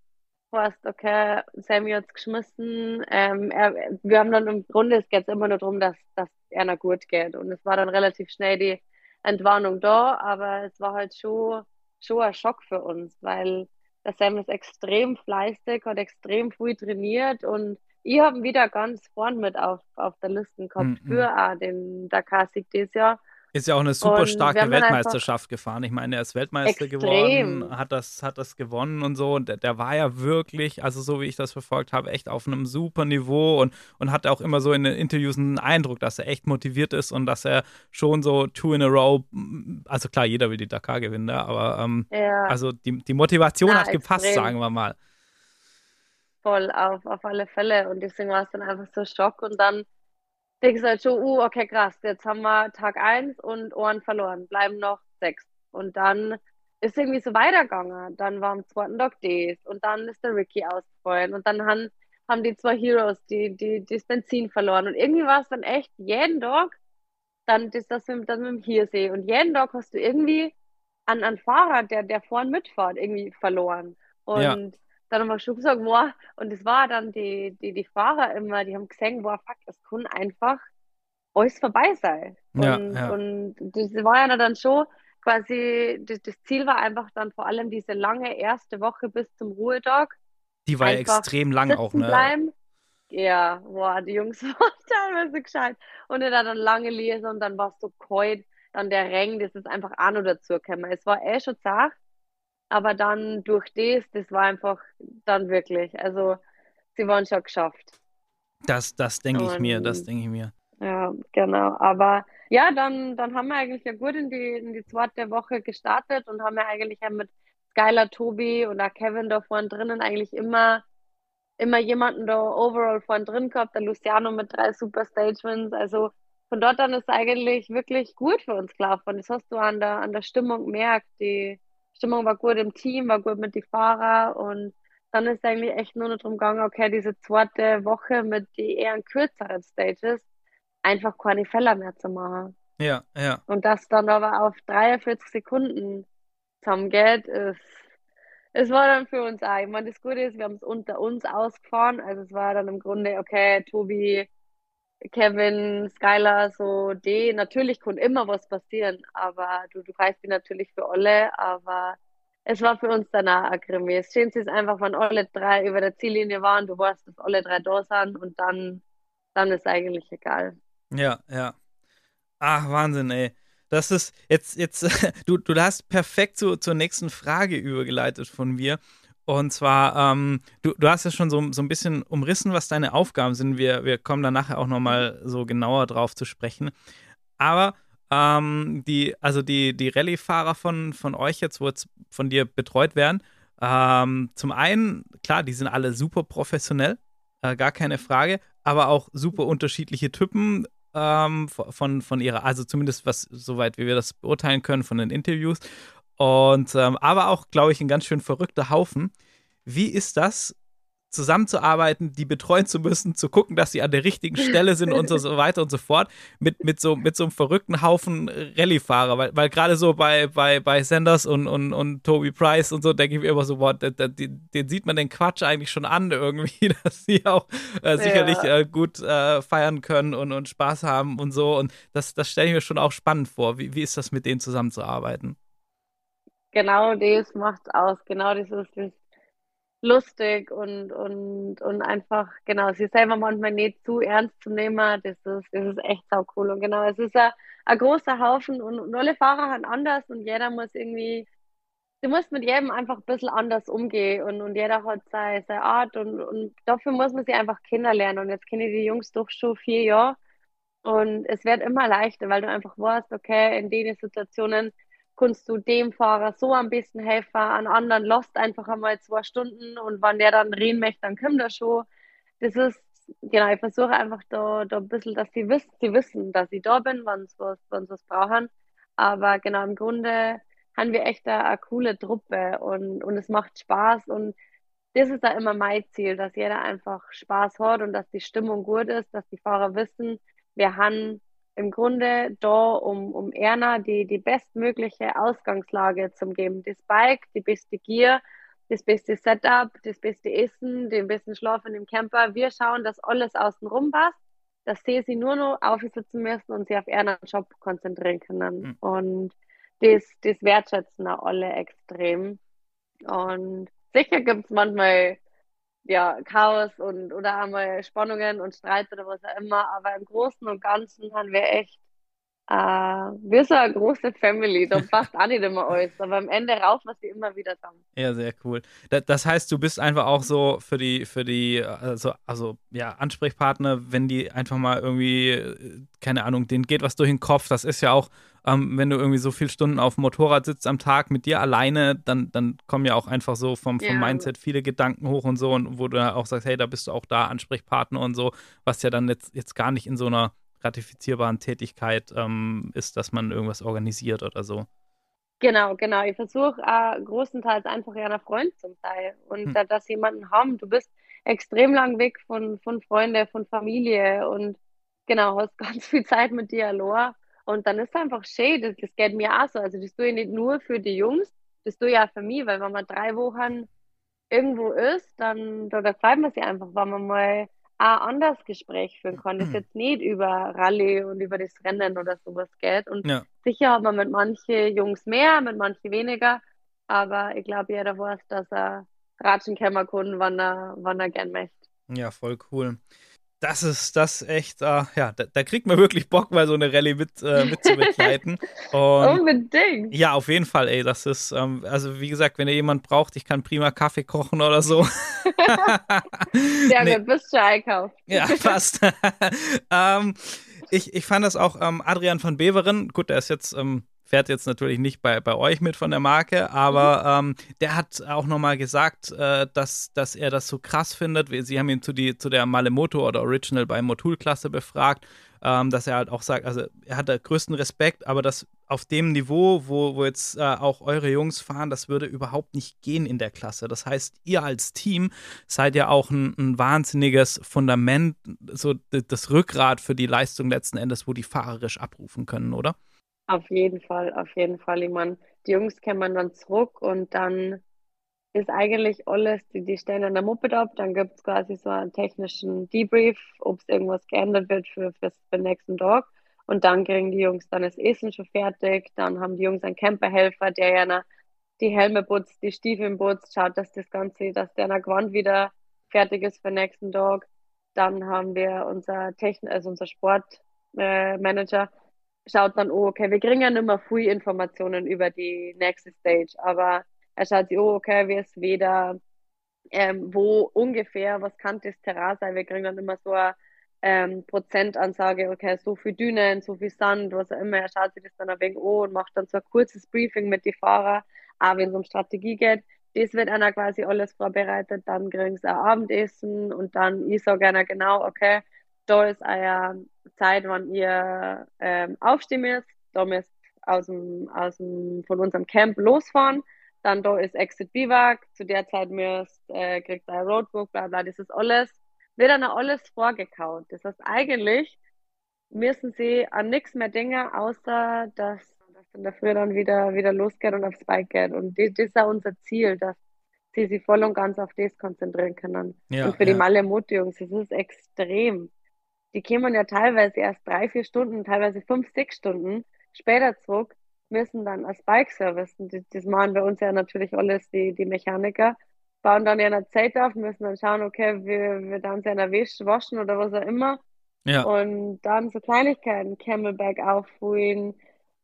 heißt, okay, Sammy hat es geschmissen. Ähm, er, wir haben dann im Grunde, es geht immer nur darum, dass, dass er noch gut geht und es war dann relativ schnell die Entwarnung da, aber es war halt schon, schon ein Schock für uns, weil der Sam ist extrem fleißig, hat extrem früh trainiert und ich habe wieder ganz vorn mit auf, auf der Liste gehabt -mm. für auch den Dakar-Sieg dieses Jahr. Ist ja auch eine super starke Weltmeisterschaft gefahren. Ich meine, er ist Weltmeister extrem. geworden, hat das, hat das gewonnen und so. Und der, der, war ja wirklich, also so wie ich das verfolgt habe, echt auf einem super Niveau und, und hatte auch immer so in den Interviews einen Eindruck, dass er echt motiviert ist und dass er schon so two in a row, also klar, jeder will die Dakar gewinnen, ne, aber ähm, ja. also die, die Motivation ja, hat gepasst, extrem. sagen wir mal. Voll, auf, auf alle Fälle. Und deswegen war es dann einfach so Schock und dann du halt schon, uh, okay, krass, jetzt haben wir Tag 1 und Ohren verloren, bleiben noch sechs. Und dann ist irgendwie so weitergegangen. Dann war am zweiten Tag das und dann ist der Ricky ausgefallen und dann haben, haben die zwei Heroes die, die, die das Benzin verloren. Und irgendwie war es dann echt jeden Tag dann das, das mit, das mit dem Hiersee. Und jeden Tag hast du irgendwie an einen Fahrer, der, der vorn mitfährt, irgendwie verloren. Und ja dann haben wir schon gesagt, boah, und das war dann die, die, die Fahrer immer, die haben gesehen, boah, fuck, es kann einfach alles vorbei sein. Und, ja, und das war ja dann schon, quasi, das, das, Ziel war einfach dann vor allem diese lange erste Woche bis zum Ruhetag. Die war ja extrem lang auch, ne? Bleiben. Ja, boah, die Jungs waren teilweise gescheit. Und dann dann lange lesen und dann war es so kalt. Dann der Regen, das ist einfach auch noch dazu gekommen. Es war eh schon zart, aber dann durch das, das war einfach dann wirklich, also sie waren schon geschafft. Das, das denke ich mir, das denke ich mir. Ja, genau. Aber ja, dann, dann haben wir eigentlich ja gut in die, in die zweite Woche gestartet und haben ja eigentlich ja mit Skylar, Tobi und auch Kevin da vorne drinnen eigentlich immer, immer jemanden da overall vorne drin gehabt. Der Luciano mit drei Super Stage Wins. Also von dort an ist eigentlich wirklich gut für uns gelaufen. Das hast du an der, an der Stimmung gemerkt. Die Stimmung war gut im Team, war gut mit den Fahrern und dann ist eigentlich echt nur noch darum gegangen, okay, diese zweite Woche mit den eher kürzeren Stages einfach keine Fälle mehr zu machen. Ja, ja. Und das dann aber auf 43 Sekunden zusammengeht, ist, es war dann für uns auch. Ich meine, das Gute ist, wir haben es unter uns ausgefahren. Also es war dann im Grunde, okay, Tobi, Kevin, Skylar, so die. Natürlich kann immer was passieren, aber du, du reißt die natürlich für alle, aber es war für uns danach ein Krimi. Das Schönste einfach, wenn alle drei über der Ziellinie waren, du weißt, dass alle drei da sind und dann, dann ist eigentlich egal. Ja, ja. Ach, Wahnsinn, ey. Das ist jetzt, jetzt, du, du hast perfekt zu, zur nächsten Frage übergeleitet von mir. Und zwar, ähm, du, du hast ja schon so, so ein bisschen umrissen, was deine Aufgaben sind. Wir, wir kommen da nachher auch nochmal so genauer drauf zu sprechen. Aber ähm, die, also die, die Rallye-Fahrer von, von euch jetzt, wo jetzt von dir betreut werden, ähm, zum einen, klar, die sind alle super professionell, äh, gar keine Frage, aber auch super unterschiedliche Typen ähm, von, von ihrer, also zumindest was, soweit wie wir das beurteilen können, von den Interviews. Und ähm, aber auch, glaube ich, ein ganz schön verrückter Haufen. Wie ist das, zusammenzuarbeiten, die betreuen zu müssen, zu gucken, dass sie an der richtigen Stelle sind und so weiter und so fort, mit, mit, so, mit so einem verrückten Haufen Rallye-Fahrer, weil, weil gerade so bei, bei, bei Sanders und, und, und Toby Price und so, denke ich mir immer so, boah, den, den, sieht man den Quatsch eigentlich schon an irgendwie, dass sie auch äh, sicherlich ja. äh, gut äh, feiern können und, und Spaß haben und so und das, das stelle ich mir schon auch spannend vor. Wie, wie ist das mit denen zusammenzuarbeiten? Genau das macht's aus, genau das ist das lustig und, und, und einfach, genau, sie selber manchmal nicht zu ernst zu nehmen, das ist, das ist echt sau cool. Und genau, es ist ein, ein großer Haufen und, und alle Fahrer haben anders und jeder muss irgendwie, du musst mit jedem einfach ein bisschen anders umgehen und, und jeder hat seine, seine Art und, und dafür muss man sie einfach kennenlernen. Und jetzt kenne ich die Jungs doch schon vier Jahre und es wird immer leichter, weil du einfach weißt, okay, in den Situationen, kannst du dem Fahrer so am besten helfen, an anderen lost einfach einmal zwei Stunden und wenn der dann reden möchte, dann kommt er schon. Das ist, genau, ich versuche einfach da, da ein bisschen, dass sie wissen, sie wissen, dass ich da bin, wenn sie was, wenn sie was brauchen. Aber genau, im Grunde haben wir echt eine, eine coole Truppe und, und es macht Spaß und das ist da immer mein Ziel, dass jeder einfach Spaß hat und dass die Stimmung gut ist, dass die Fahrer wissen, wir haben im Grunde da, um, um Erna die, die bestmögliche Ausgangslage zu geben. Das Bike, die beste Gear, das beste Setup, das beste Essen, den besten Schlafen im Camper. Wir schauen, dass alles außenrum passt, dass sie sich nur noch aufsitzen müssen und sich auf ihren Job konzentrieren können. Mhm. Und das, das wertschätzen auch alle extrem. Und sicher gibt es manchmal ja, Chaos und oder einmal Spannungen und Streit oder was auch immer. Aber im Großen und Ganzen haben wir echt, äh, wir sind eine große Family. Da passt auch nicht immer alles. Aber am Ende rauf, was wir immer wieder zusammen. Ja, sehr cool. Das heißt, du bist einfach auch so für die, für die, also, also ja, Ansprechpartner, wenn die einfach mal irgendwie, keine Ahnung, denen geht was durch den Kopf. Das ist ja auch ähm, wenn du irgendwie so viele Stunden auf dem Motorrad sitzt am Tag mit dir alleine, dann, dann kommen ja auch einfach so vom, vom ja. Mindset viele Gedanken hoch und so und wo du auch sagst, hey, da bist du auch da Ansprechpartner und so, was ja dann jetzt, jetzt gar nicht in so einer ratifizierbaren Tätigkeit ähm, ist, dass man irgendwas organisiert oder so. Genau, genau. Ich versuche äh, großenteils einfach ja ein Freund zum Teil und hm. äh, dass jemanden haben. Du bist extrem lang weg von, von Freunden, von Familie und genau, hast ganz viel Zeit mit dir allein. Und dann ist es einfach schön, das, das geht mir auch so. Also das tue ich nicht nur für die Jungs, das tue ich auch für mich, weil wenn man drei Wochen irgendwo ist, dann da, da freut man sich einfach, wenn man mal auch anders Gespräch führen kann, das jetzt nicht über Rallye und über das Rennen oder sowas geht. Und Ja. sicher hat man mit manchen Jungs mehr, mit manchen weniger, aber ich glaube, jeder weiß, dass er ratschen kann, wann er, wann er gern möchte. Ja, voll cool. Das ist das echt, äh, ja, da, da kriegt man wirklich Bock, mal so eine Rallye mit, äh, mit zu begleiten. Unbedingt. ja, auf jeden Fall, ey, das ist, ähm, also wie gesagt, wenn ihr jemand braucht, ich kann prima Kaffee kochen oder so. Sehr Nee. gut, bist schon einkauft. Ja, passt. ähm, ich, ich fand das auch ähm, Adrian von Beveren, gut, der ist jetzt, ähm, fährt jetzt natürlich nicht bei, bei euch mit von der Marke, aber ähm, der hat auch nochmal gesagt, äh, dass, dass er das so krass findet. Sie haben ihn zu, die, zu der Malemoto oder Original bei Motul-Klasse befragt, ähm, dass er halt auch sagt, also er hat da größten Respekt, aber das auf dem Niveau, wo, wo jetzt äh, auch eure Jungs fahren, das würde überhaupt nicht gehen in der Klasse. Das heißt, ihr als Team seid ja auch ein, ein wahnsinniges Fundament, so das Rückgrat für die Leistung letzten Endes, wo die fahrerisch abrufen können, oder? Auf jeden Fall, auf jeden Fall. Ich meine, die Jungs kommen dann zurück und dann ist eigentlich alles, die, die stellen dann der Moped ab, dann gibt es quasi so einen technischen Debrief, ob es irgendwas geändert wird für, für den nächsten Tag. Und dann kriegen die Jungs dann das Essen schon fertig. Dann haben die Jungs einen Camperhelfer, der ja die Helme putzt, die Stiefel putzt, schaut, dass das Ganze, dass der Gewand wieder fertig ist für den nächsten Tag. Dann haben wir unser Techn also unser Sportmanager, äh, schaut dann, oh, okay, wir kriegen ja nicht viel Informationen über die nächste Stage, aber er schaut sich, oh, okay, wie ist weder, ähm, wo ungefähr, was kann das Terrain sein? Wir kriegen dann immer so eine ähm, Prozentansage, okay, so viel Dünen, so viel Sand, was auch immer. Er schaut sich das dann ein wenig an und macht dann so ein kurzes Briefing mit den Fahrern, auch wenn es um Strategie geht. Das wird einer quasi alles vorbereitet, dann kriegen sie ein Abendessen und dann, ich sage einer genau, okay, da ist eine Zeit, wann ihr ähm, aufstehen müsst, da müsst aus dem, aus dem, von unserem Camp losfahren, dann da ist Exit Biwak, zu der Zeit müsst, äh, kriegt ihr ein Roadbook, bla bla, das ist alles, wird dann alles vorgekaut. Das heißt, eigentlich müssen sie an nichts mehr denken, außer dass, dass in der Früh dann wieder, wieder losgeht und aufs Bike geht. Und das, das ist auch unser Ziel, dass sie sich voll und ganz auf das konzentrieren können. Ja, und für die ja. Malle-Mut-Jungs, das ist extrem. Die kommen ja teilweise erst drei, vier Stunden, teilweise fünf, sechs Stunden später zurück, müssen dann als Bike-Service, und das, machen bei uns ja natürlich alles die, die Mechaniker, bauen dann ja eine Zeit auf, müssen dann schauen, okay, wir, wir dann sie einer Wäsch waschen oder was auch immer. Ja, Und dann so Kleinigkeiten, Camelback auffüllen,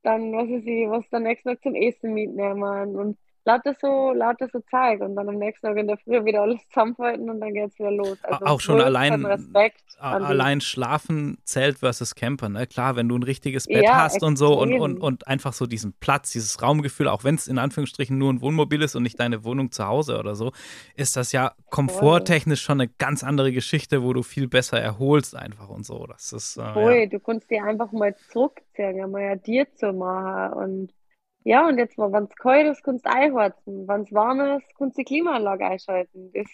dann, was weiß ich, was dann nächsten Tag zum Essen mitnehmen und lauter so, lauter so Zeug und dann am nächsten Tag in der Früh wieder alles zusammenfalten und dann geht's wieder los. Also auch schon allein, allein schlafen zählt versus Camper, ne? Klar, wenn du ein richtiges Bett Ja, hast und so und, extrem. und, und einfach so diesen Platz, dieses Raumgefühl, auch wenn es in Anführungsstrichen nur ein Wohnmobil ist und nicht deine Wohnung zu Hause oder so, ist das ja komforttechnisch schon eine ganz andere Geschichte, wo du viel besser erholst einfach und so. Das ist, äh, Voll, ja. du kannst dir einfach mal zurückziehen, einmal ja dir zu machen und ja, und jetzt mal, wenn es kalt ist, kannst du einheizen, wenn es warm ist, kannst du die Klimaanlage einschalten. Das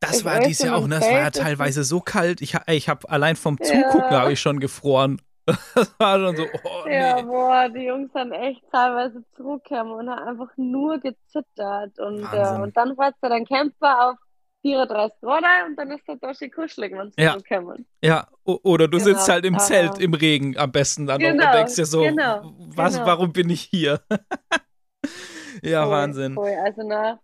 Das war dieses Jahr auch, ne? Es war ja teilweise so kalt. Ich, ich habe allein vom Zugucken Ja. habe ich schon gefroren. Das war schon so, oh Ja, nee. boah, die Jungs haben echt teilweise zurückgekommen und haben einfach nur gezittert. Und, äh, und dann fährst du deinen Camper auf 34 Grad ein und dann ist der schön kuschelig, wenn sie Ja. zurückkommen. Ja, o- oder du sitzt Genau, halt im aber- Zelt im Regen am besten dann noch und Genau, denkst dir so, genau, was, genau. warum bin ich hier? ja, Voll, Wahnsinn. Voll. Also, na,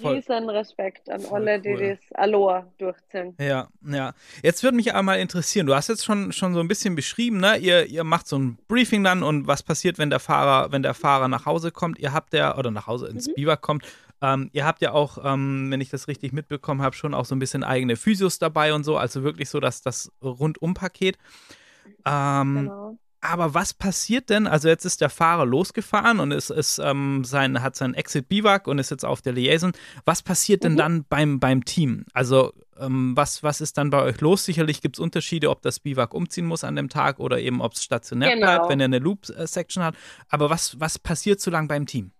Voll. riesen Respekt an Voll alle, die cool. das Aloha durchziehen. Ja, ja. Jetzt würde mich einmal interessieren, du hast jetzt schon, schon so ein bisschen beschrieben, ne? Ihr, ihr macht so ein Briefing dann und was passiert, wenn der Fahrer, wenn der Fahrer nach Hause kommt. Ihr habt ja, oder nach Hause ins Mhm. Biwak kommt, ähm, ihr habt ja auch, ähm, wenn ich das richtig mitbekommen habe, schon auch so ein bisschen eigene Physios dabei und so, also wirklich so das, das Rundum-Paket. Ähm, Genau. Aber was passiert denn? Also jetzt ist der Fahrer losgefahren und ist, ist ähm, sein, hat sein Exit Biwak und ist jetzt auf der Liaison. Was passiert denn Mhm. dann beim, beim Team? Also ähm, was, was ist dann bei euch los? Sicherlich gibt es Unterschiede, ob das Biwak umziehen muss an dem Tag oder eben ob es stationär Genau. bleibt, wenn er eine Loop-Section hat. Aber was, was passiert so lang beim Team?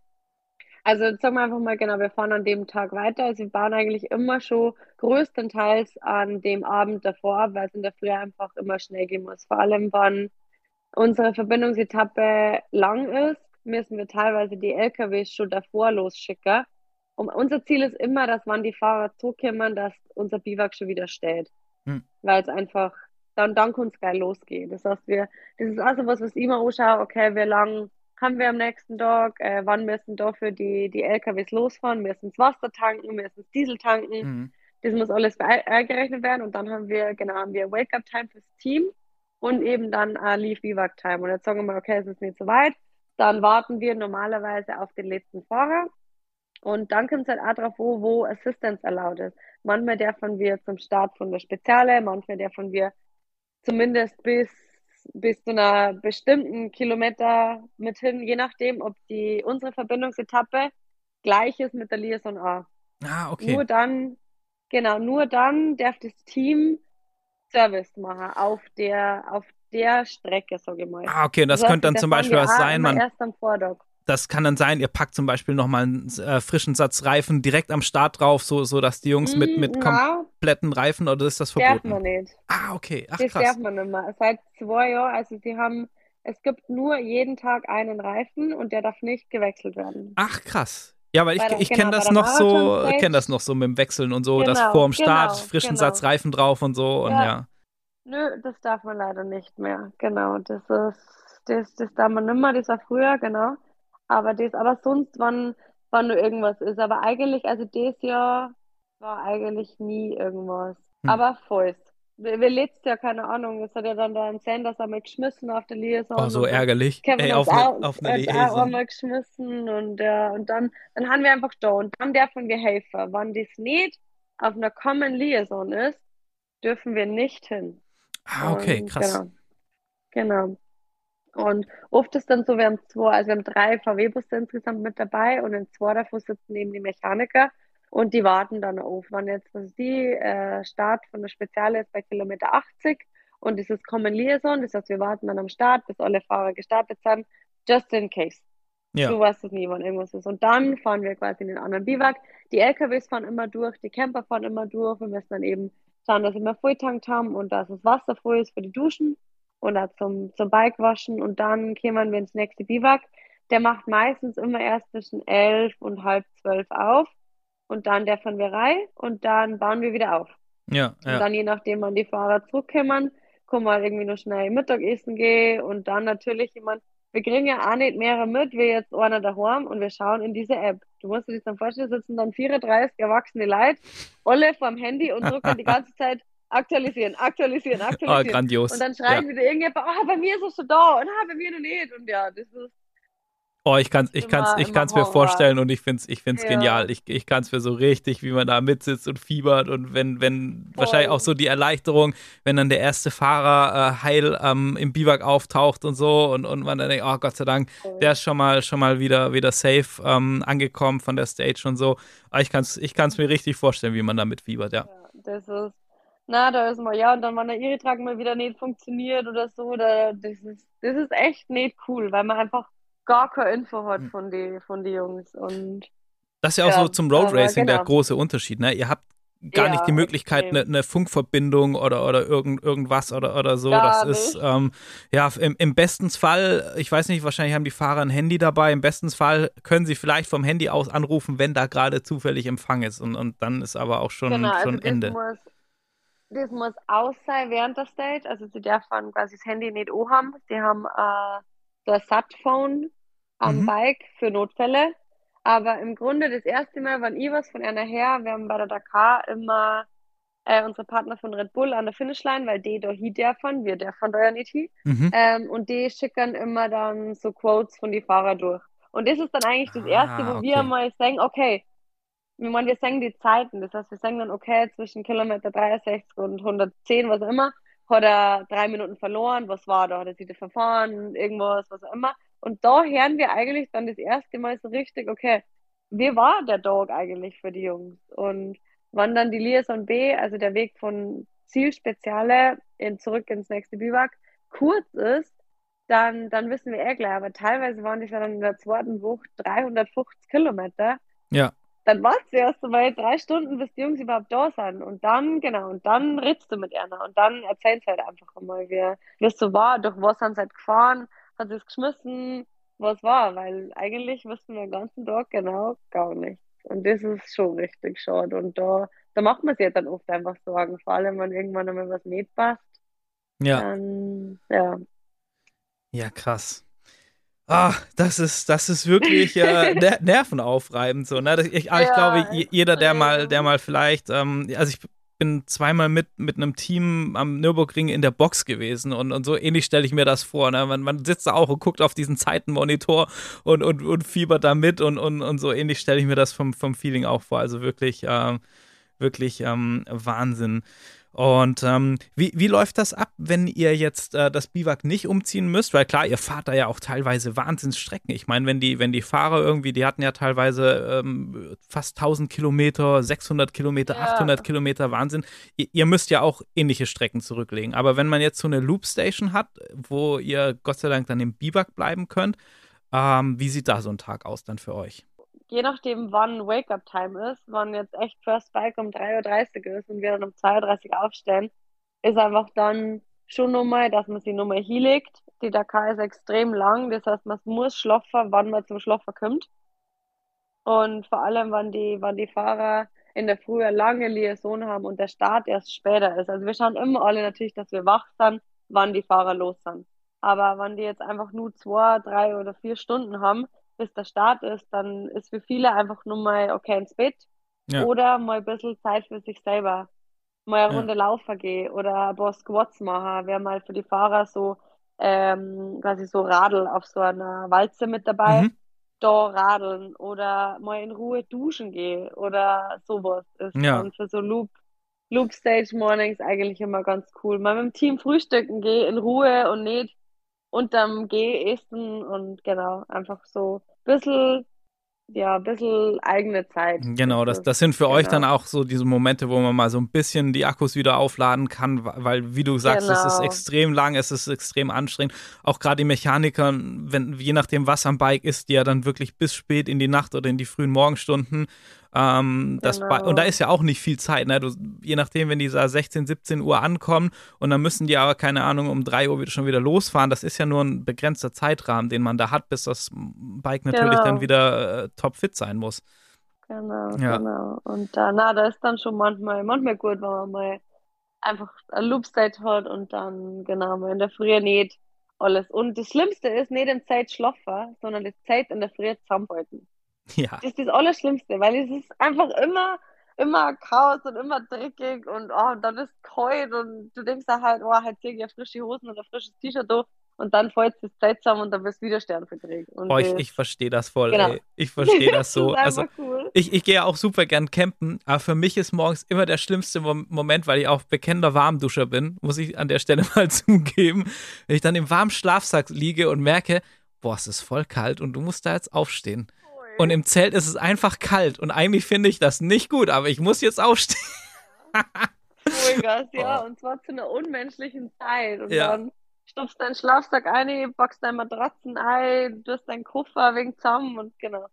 Also jetzt sagen wir einfach mal genau, wir fahren an dem Tag weiter. Also wir bauen eigentlich immer schon größtenteils an dem Abend davor ab, weil es in der Früh einfach immer schnell gehen muss. Vor allem, wenn unsere Verbindungsetappe lang ist, müssen wir teilweise die LKWs schon davor losschicken. Und unser Ziel ist immer, dass wenn die Fahrer zurückkommen, dass unser Biwak schon wieder steht. hm. weil es einfach, dann, dann kann es geil losgehen. Das heißt, wir, das ist also was, was ich immer anschaue, okay, wie lang haben wir am nächsten Tag, äh, wann müssen dafür die, die LKWs losfahren, müssen das Wasser tanken, müssen das Diesel tanken. Mhm. Das muss alles eingerechnet werden und dann haben wir, genau, haben wir Wake-up-Time fürs Team und eben dann äh, Leave-Biwak-Time. Und jetzt sagen wir mal, okay, es ist nicht so weit, dann warten wir normalerweise auf den letzten Fahrer und dann kommt es halt auch drauf, wo, wo Assistance erlaubt ist. Manchmal dürfen wir zum Start von der Speziale, manchmal dürfen wir zumindest bis, bis zu einer bestimmten Kilometer mit hin, je nachdem, ob die, unsere Verbindungsetappe gleich ist mit der Liaison A. Ah, okay. Nur dann, genau, nur dann darf das Team Service machen auf der, auf der Strecke, sage ich mal. Ah, okay, das, das könnte dann zum Beispiel was sein, man, erst am Vordach das kann dann sein, ihr packt zum Beispiel nochmal einen äh, frischen Satz Reifen direkt am Start drauf, so, so dass die Jungs mit, mit Na, kompletten Reifen oder ist das verboten? Darf man nicht. Ah, okay. Ach, das krass. darf man nicht mehr. Seit zwei Jahren, also sie haben, es gibt nur jeden Tag einen Reifen und der darf nicht gewechselt werden. Ach, krass. Ja, weil ich, ich genau, kenne das noch so, kenne das noch so mit dem Wechseln und so, genau, dass vor dem Start genau, frischen genau. Satz Reifen drauf und so und ja. ja. Nö, das darf man leider nicht mehr. Genau, das ist, das, das darf man nicht mehr, das war früher, genau aber das, aber sonst, wann, wann nur irgendwas ist. Aber eigentlich, also das Jahr war eigentlich nie irgendwas. Hm. Aber voll. Wir, wir letztes Jahr, keine Ahnung, es hat ja dann da ein Sanders einmal geschmissen auf der Liaison. Oh, so ärgerlich. Kevin Ey, auf, auch, eine, auf eine Liaison. auch einmal geschmissen und, ja, und dann, dann haben wir einfach da und dann dürfen wir helfen. Wenn das nicht auf einer Common Liaison ist, dürfen wir nicht hin. Ah, okay, und, krass. Genau. Genau. Und oft ist dann so, wir haben zwei, also wir haben drei VW-Busse insgesamt mit dabei und in zwei davon sitzen eben die Mechaniker und die warten dann auf. Wann jetzt was die äh, Start von der Speziale ist bei Kilometer 80 und das ist Common Liaison, das heißt, wir warten dann am Start, bis alle Fahrer gestartet sind, just in case. Ja. Du weißt es nie, wann irgendwas ist. Und dann fahren wir quasi in den anderen Biwak. Die LKWs fahren immer durch, die Camper fahren immer durch. Wir müssen dann eben schauen, dass wir immer volltankt haben und dass das Wasser voll ist für die Duschen oder zum, zum Bike waschen und dann kämen wir ins nächste Biwak. Der macht meistens immer erst zwischen elf und halb zwölf auf und dann der von Verei und dann bauen wir wieder auf. Ja, ja. Und dann je nachdem, wann die Fahrer zurückkommen, können wir irgendwie noch schnell Mittagessen gehen und dann natürlich jemand, wir kriegen ja auch nicht mehrere mit, wie jetzt einer daheim und wir schauen in diese App. Du musst dir das dann vorstellen, sitzen dann 34 erwachsene Leute, alle vorm Handy und drücken die ganze Zeit aktualisieren, aktualisieren, ah, aktualisieren. Oh, grandios. Und dann schreien ja. wieder irgendjemand, oh, bei mir ist es schon da und ah, bei mir noch nicht. Und ja, das ist. Oh, ich kann es ich kann's, ich kann's mir vorstellen und ich finde es ich find's ja. genial. Ich, ich kann es mir so richtig, wie man da mitsitzt und fiebert und wenn, wenn Voll. wahrscheinlich auch so die Erleichterung, wenn dann der erste Fahrer äh, heil ähm, im Biwak auftaucht und so und, und man dann denkt, oh Gott sei Dank, Voll. der ist schon mal schon mal wieder, wieder safe ähm, angekommen von der Stage und so. Aber ich kann es ich kann's mir richtig vorstellen, wie man da mitfiebert, ja. ja das ist na, da ist mal, ja, und dann, wenn der Iritrag mal wieder nicht funktioniert oder so, da, das, ist, das ist echt nicht cool, weil man einfach gar keine Info hat hm. von den von die Jungs. Und, das ist ja auch ja, so zum Road Racing genau. der große Unterschied. Ne? Ihr habt gar ja, nicht die Möglichkeit, eine, eine, Funkverbindung oder, oder irgend, irgendwas oder, oder so. Gar das ist, ähm, ja, im, im besten Fall, ich weiß nicht, wahrscheinlich haben die Fahrer ein Handy dabei. Im besten Fall können sie vielleicht vom Handy aus anrufen, wenn da gerade zufällig Empfang ist. Und, und dann ist aber auch schon, genau, schon also Ende. Muss, das muss aus sein während der Stage. Also sie dürfen quasi das Handy nicht haben. Sie haben äh, ein Sat-Phone am mhm. Bike für Notfälle. Aber im Grunde das erste Mal, wann ich was von einer her, wir haben bei der Dakar immer äh, unsere Partner von Red Bull an der Finishline, weil die da hier dürfen, wir dürfen da ja nicht hier. Mhm. Ähm, und die schicken immer dann so Quotes von die Fahrer durch. Und das ist dann eigentlich das ah, erste, wo okay. wir mal sagen, okay, ich meine, wir sagen die Zeiten, das heißt, wir sagen dann, okay, zwischen Kilometer 63 und 110, was auch immer, hat er drei Minuten verloren, was war da, hat er sich da verfahren, irgendwas, was auch immer. Und da hören wir eigentlich dann das erste Mal so richtig, okay, wie war der Dog eigentlich für die Jungs? Und wann dann die Liaison B, also der Weg von Zielspeziale in, zurück ins nächste Biwak, kurz ist, dann, dann wissen wir eh gleich. Aber teilweise waren die dann in der zweiten Woche 350 Kilometer. Ja dann wartest du erst einmal drei Stunden, bis die Jungs überhaupt da sind. Und dann, genau, und dann redest du mit einer. Und dann erzählst du halt einfach einmal, wie, es so war, durch was haben sie halt gefahren, hat sie es geschmissen, was war. Weil eigentlich wissen wir den ganzen Tag genau gar nichts. Und das ist schon richtig schade. Und da da macht man sich dann oft einfach Sorgen, vor allem wenn irgendwann einmal was nicht passt. Ja. Dann, ja. Ja, krass. Ah, das ist, das ist wirklich äh, ner nervenaufreibend. So, ne? Ich, ja, ich glaube, jeder, der mal, der mal vielleicht, ähm, also ich bin zweimal mit, mit einem Team am Nürburgring in der Box gewesen und, und so ähnlich stelle ich mir das vor. Ne? Man, man sitzt da auch und guckt auf diesen Zeitenmonitor und, und, und fiebert da mit und, und, und so ähnlich stelle ich mir das vom, vom Feeling auch vor. Also wirklich, äh, wirklich ähm, Wahnsinn. Und ähm, wie, wie läuft das ab, wenn ihr jetzt äh, das Biwak nicht umziehen müsst? Weil klar, ihr fahrt da ja auch teilweise Wahnsinnsstrecken. Ich meine, wenn die, wenn die Fahrer irgendwie, die hatten ja teilweise ähm, fast 1000 Kilometer, 600 Kilometer, ja. 800 Kilometer, Wahnsinn. Ihr, ihr, müsst ja auch ähnliche Strecken zurücklegen. Aber wenn man jetzt so eine Loopstation hat, wo ihr Gott sei Dank dann im Biwak bleiben könnt, ähm, wie sieht da so ein Tag aus dann für euch? Je nachdem, wann Wake-up-Time ist, wann jetzt echt First Bike um 3.30 Uhr ist und wir dann um 2.30 Uhr aufstehen, ist einfach dann schon nochmal, dass man sich nochmal hinlegt. Die Dakar ist extrem lang, das heißt, man muss schlafen, wann man zum Schlafen kommt. Und vor allem, wenn die, wenn die Fahrer in der Früh eine lange Liaison haben und der Start erst später ist. Also wir schauen immer alle natürlich, dass wir wach sind, wann die Fahrer los sind. Aber wenn die jetzt einfach nur zwei, drei oder vier Stunden haben, bis der Start ist, dann ist für viele einfach nur mal okay ins Bett ja. oder mal ein bisschen Zeit für sich selber. Mal eine ja. Runde laufen gehen oder ein paar Squats machen. Wäre mal für die Fahrer so ähm, quasi so Radl auf so einer Walze mit dabei. Mhm. Da radeln oder mal in Ruhe duschen gehen oder sowas ist ja. dann für so Loop, Loop Stage Mornings eigentlich immer ganz cool. Mal mit dem Team frühstücken gehen in Ruhe und nicht unterm G essen und genau, einfach so bisschen, ja, bisschen eigene Zeit. Genau, das, das sind für genau. euch dann auch so diese Momente, wo man mal so ein bisschen die Akkus wieder aufladen kann, weil, wie du sagst, genau. es ist genau. extrem lang, es ist extrem anstrengend. Auch gerade die Mechaniker, wenn, je nachdem, was am Bike ist, die ja dann wirklich bis spät in die Nacht oder in die frühen Morgenstunden ähm, das genau. Und da ist ja auch nicht viel Zeit. Ne? Du, je nachdem, wenn die da 16, 17 Uhr ankommen und dann müssen die aber, keine Ahnung, um 3 Uhr wieder schon wieder losfahren. Das ist ja nur ein begrenzter Zeitrahmen, den man da hat, bis das Bike natürlich genau. dann wieder äh, topfit sein muss. Genau, ja. genau. Und da, na, da ist dann schon manchmal, manchmal gut, wenn man mal einfach ein Loopstate hat und dann, genau, mal in der Früh nicht alles. Und das Schlimmste ist nicht im Zeit schlafen, sondern das Zeit in der Früh zusammenhalten. Ja. Das ist das Allerschlimmste, weil es ist einfach immer, immer Chaos und immer dreckig und oh, dann ist kalt und du denkst halt, oh, halt ziehe ich ja frische Hosen oder frisches T-Shirt durch und dann fällt es Zeit zusammen und dann wirst du wieder Sternverträge. Oh, ich, ich verstehe das voll, genau. ey. Ich verstehe das so. das also, cool. ich, ich gehe auch super gern campen, aber für mich ist morgens immer der schlimmste Moment, weil ich auch bekennender Warmduscher bin, muss ich an der Stelle mal zugeben. Wenn ich dann im warmen Schlafsack liege und merke, boah, es ist voll kalt und du musst da jetzt aufstehen. Und im Zelt ist es einfach kalt. Und eigentlich finde ich das nicht gut, aber ich muss jetzt aufstehen. Vollgas, ja. Oh. Und zwar zu einer unmenschlichen Zeit. Und ja. dann stopfst deinen Schlafsack ein, packst deine Matratzen ein, du hast deinen Koffer wegen zusammen und genau.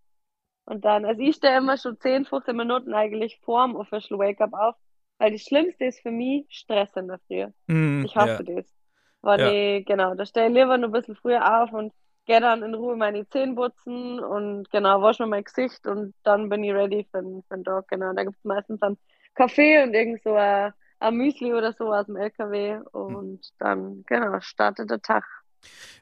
Und dann, also ich stehe immer schon 10, 15 Minuten eigentlich vorm Official Wake-up auf, weil das Schlimmste ist für mich Stress in der Früh. Mm, ich hasse ja. das. Weil ja. ich, genau, da stehe ich lieber noch ein bisschen früher auf und gehe dann in Ruhe meine Zähne putzen und genau, wasche mir mein Gesicht und dann bin ich ready für, für den Tag. Genau, da gibt es meistens dann Kaffee und irgend so ein, ein Müsli oder so aus dem LKW und dann, genau, startet der Tag.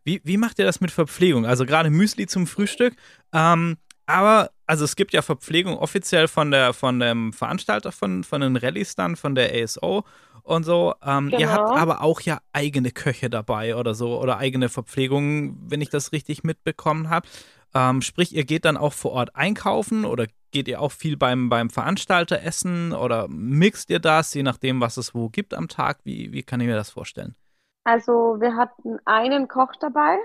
Wie, wie macht ihr das mit Verpflegung? Also gerade Müsli zum Frühstück, ähm, aber also es gibt ja Verpflegung offiziell von der von dem Veranstalter von, von den Rallyes dann, von der ASO und so. Ähm, genau. Ihr habt genau. aber auch ja eigene Köche dabei oder so oder eigene Verpflegung, wenn ich das richtig mitbekommen habe. Ähm, sprich, ihr geht dann auch vor Ort einkaufen oder geht ihr auch viel beim, beim Veranstalter essen oder mixt ihr das, je nachdem, was es wo gibt am Tag? Wie, wie kann ich mir das vorstellen? Also wir hatten einen Koch dabei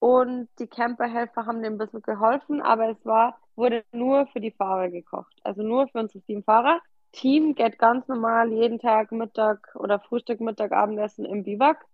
und die Camperhelfer haben dem ein bisschen geholfen, aber es war, wurde nur für die Fahrer gekocht. Also nur für unsere sieben Fahrer. Team geht ganz normal jeden Tag Mittag oder Frühstück, Mittag, Abendessen im Biwak,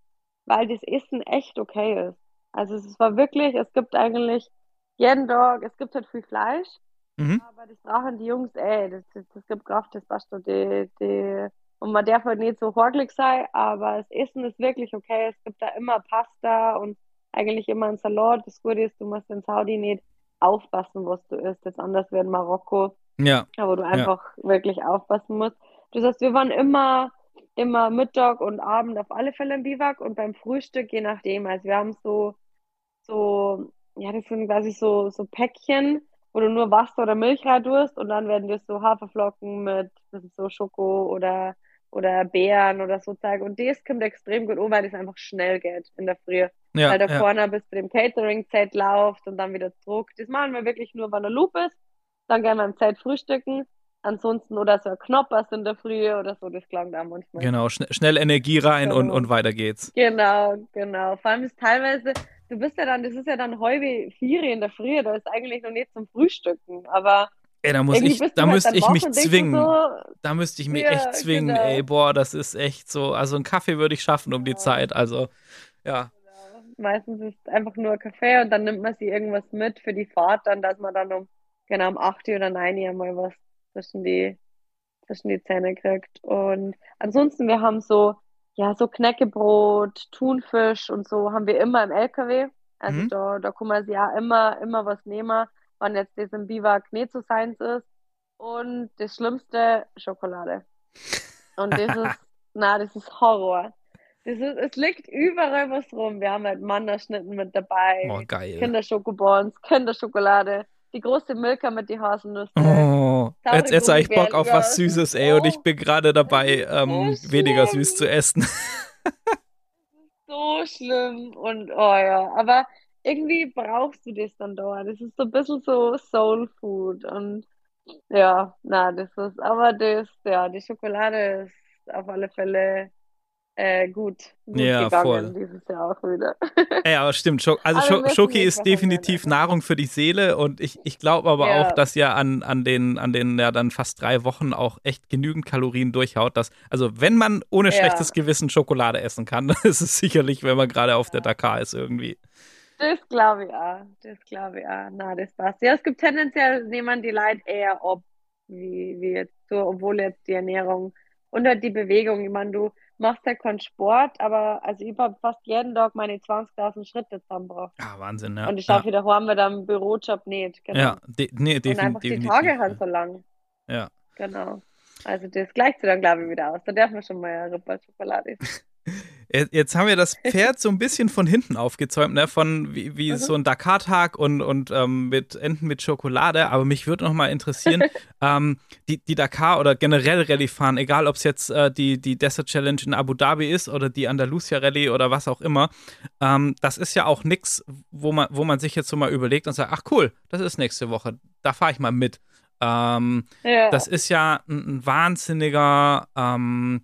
weil das Essen echt okay ist. Also es war wirklich, es gibt eigentlich jeden Tag, es gibt halt viel Fleisch, mhm. aber das brauchen die Jungs eh, das, das, das gibt Kraft, das passt schon, die, die, und man darf halt nicht so horgelig sein, aber das Essen ist wirklich okay, es gibt da immer Pasta und eigentlich immer ein Salat, das Gute ist, du musst in Saudi nicht aufpassen, was du isst, das anders wie in Marokko, ja. wo du einfach ja. wirklich aufpassen musst. Das heißt, wir waren immer, immer Mittag und Abend auf alle Fälle im Biwak und beim Frühstück je nachdem. Also wir haben so, so, ja, das sind quasi so, so Päckchen, wo du nur Wasser oder Milch rein tust und dann werden dir so Haferflocken mit, das ist so Schoko oder, oder Beeren oder so zeigen. Und das kommt extrem gut an, weil das einfach schnell geht in der Früh. Ja, weil der ja. vorne bis zu dem Catering-Zelt läuft und dann wieder zurück. Das machen wir wirklich nur, wenn er Loop ist. Dann gehen wir im Zelt frühstücken. Ansonsten oder so ein Knoppers in der Früh oder so, das klang da manchmal. Genau, schn schnell Energie rein und, Genau. und weiter geht's. Genau, genau. Vor allem ist teilweise, du bist ja dann, das ist ja dann halbe vier in der Früh, da ist eigentlich noch nicht zum Frühstücken, aber Ey, da muss ich, da halt müsste ich mich und zwingen. So, Da müsste ich mich Ja, echt zwingen, genau. ey, boah, das ist echt so. Also einen Kaffee würde ich schaffen um die Ja. Zeit. Also, ja. meistens ist es einfach nur Kaffee und dann nimmt man sich irgendwas mit für die Fahrt, dann, dass man dann um, genau um 8 Uhr oder 9 Uhr mal was zwischen die, zwischen die Zähne kriegt. Und ansonsten, wir haben so, ja, so Knäckebrot, Thunfisch und so haben wir immer im LKW. Also Mhm. da, da kann man sich ja immer, immer was nehmen, wenn jetzt das im Biwak nicht so seins ist. Und das Schlimmste, Schokolade. Und das ist, na, das ist Horror. Das ist, es liegt überall was rum. Wir haben halt Mannerschnitten mit dabei, Oh, geil. Kinderschokobons, Kinderschokolade, die große Milka mit die Haselnüsse. Oh, jetzt, jetzt habe ich Bock auf was Süßes, ey, und ich bin gerade dabei, ähm, so weniger süß zu essen. So schlimm und oh ja, aber irgendwie brauchst du das dann da. Das ist so ein bisschen so Soul Food und ja, na, das ist, aber das, ja, die Schokolade ist auf alle Fälle äh, gut, gut Ja, gegangen voll. dieses Jahr auch wieder. Aber stimmt, Schok also Schok Schoki ist definitiv also. Nahrung für die Seele und ich, ich glaube aber Ja. auch, dass ja an, an den, an den ja dann fast drei Wochen auch echt genügend Kalorien durchhaut. Dass, also wenn man ohne Ja. schlechtes Gewissen Schokolade essen kann, dann ist es sicherlich, wenn man gerade auf der Dakar ist irgendwie. Das glaube ich auch. Das glaube ich auch. Na, das passt. Ja, es gibt tendenziell nehmen die Leute eher ab, wie, wie jetzt so, obwohl jetzt die Ernährung und halt die Bewegung. Ich meine, du machst ja keinen Sport, aber also ich habe fast jeden Tag meine 20.000 Schritte zusammengebracht. Ja, Wahnsinn, ja. Und ich ja. schaffe wieder heim mit einem Bürojob nicht. Genau. Ja, de nee, Und defin einfach die definitiv. Tage halt so lang. Ja. Genau. Also das gleicht sich dann, glaube ich, wieder aus. Da darf man schon mal eine Rippe Schokolade essen. Jetzt haben wir das Pferd so ein bisschen von hinten aufgezäumt, ne? Von wie, wie so ein Dakar-Tag und, und ähm, mit Enten mit Schokolade. Aber mich würde noch mal interessieren, ähm, die, die Dakar oder generell Rallye fahren, egal ob es jetzt äh, die, die Desert Challenge in Abu Dhabi ist oder die Andalusia Rallye oder was auch immer. Ähm, das ist ja auch nichts, wo man, wo man sich jetzt so mal überlegt und sagt, ach cool, das ist nächste Woche, da fahre ich mal mit. Ähm, Ja. das ist ja ein, ein wahnsinniger ähm,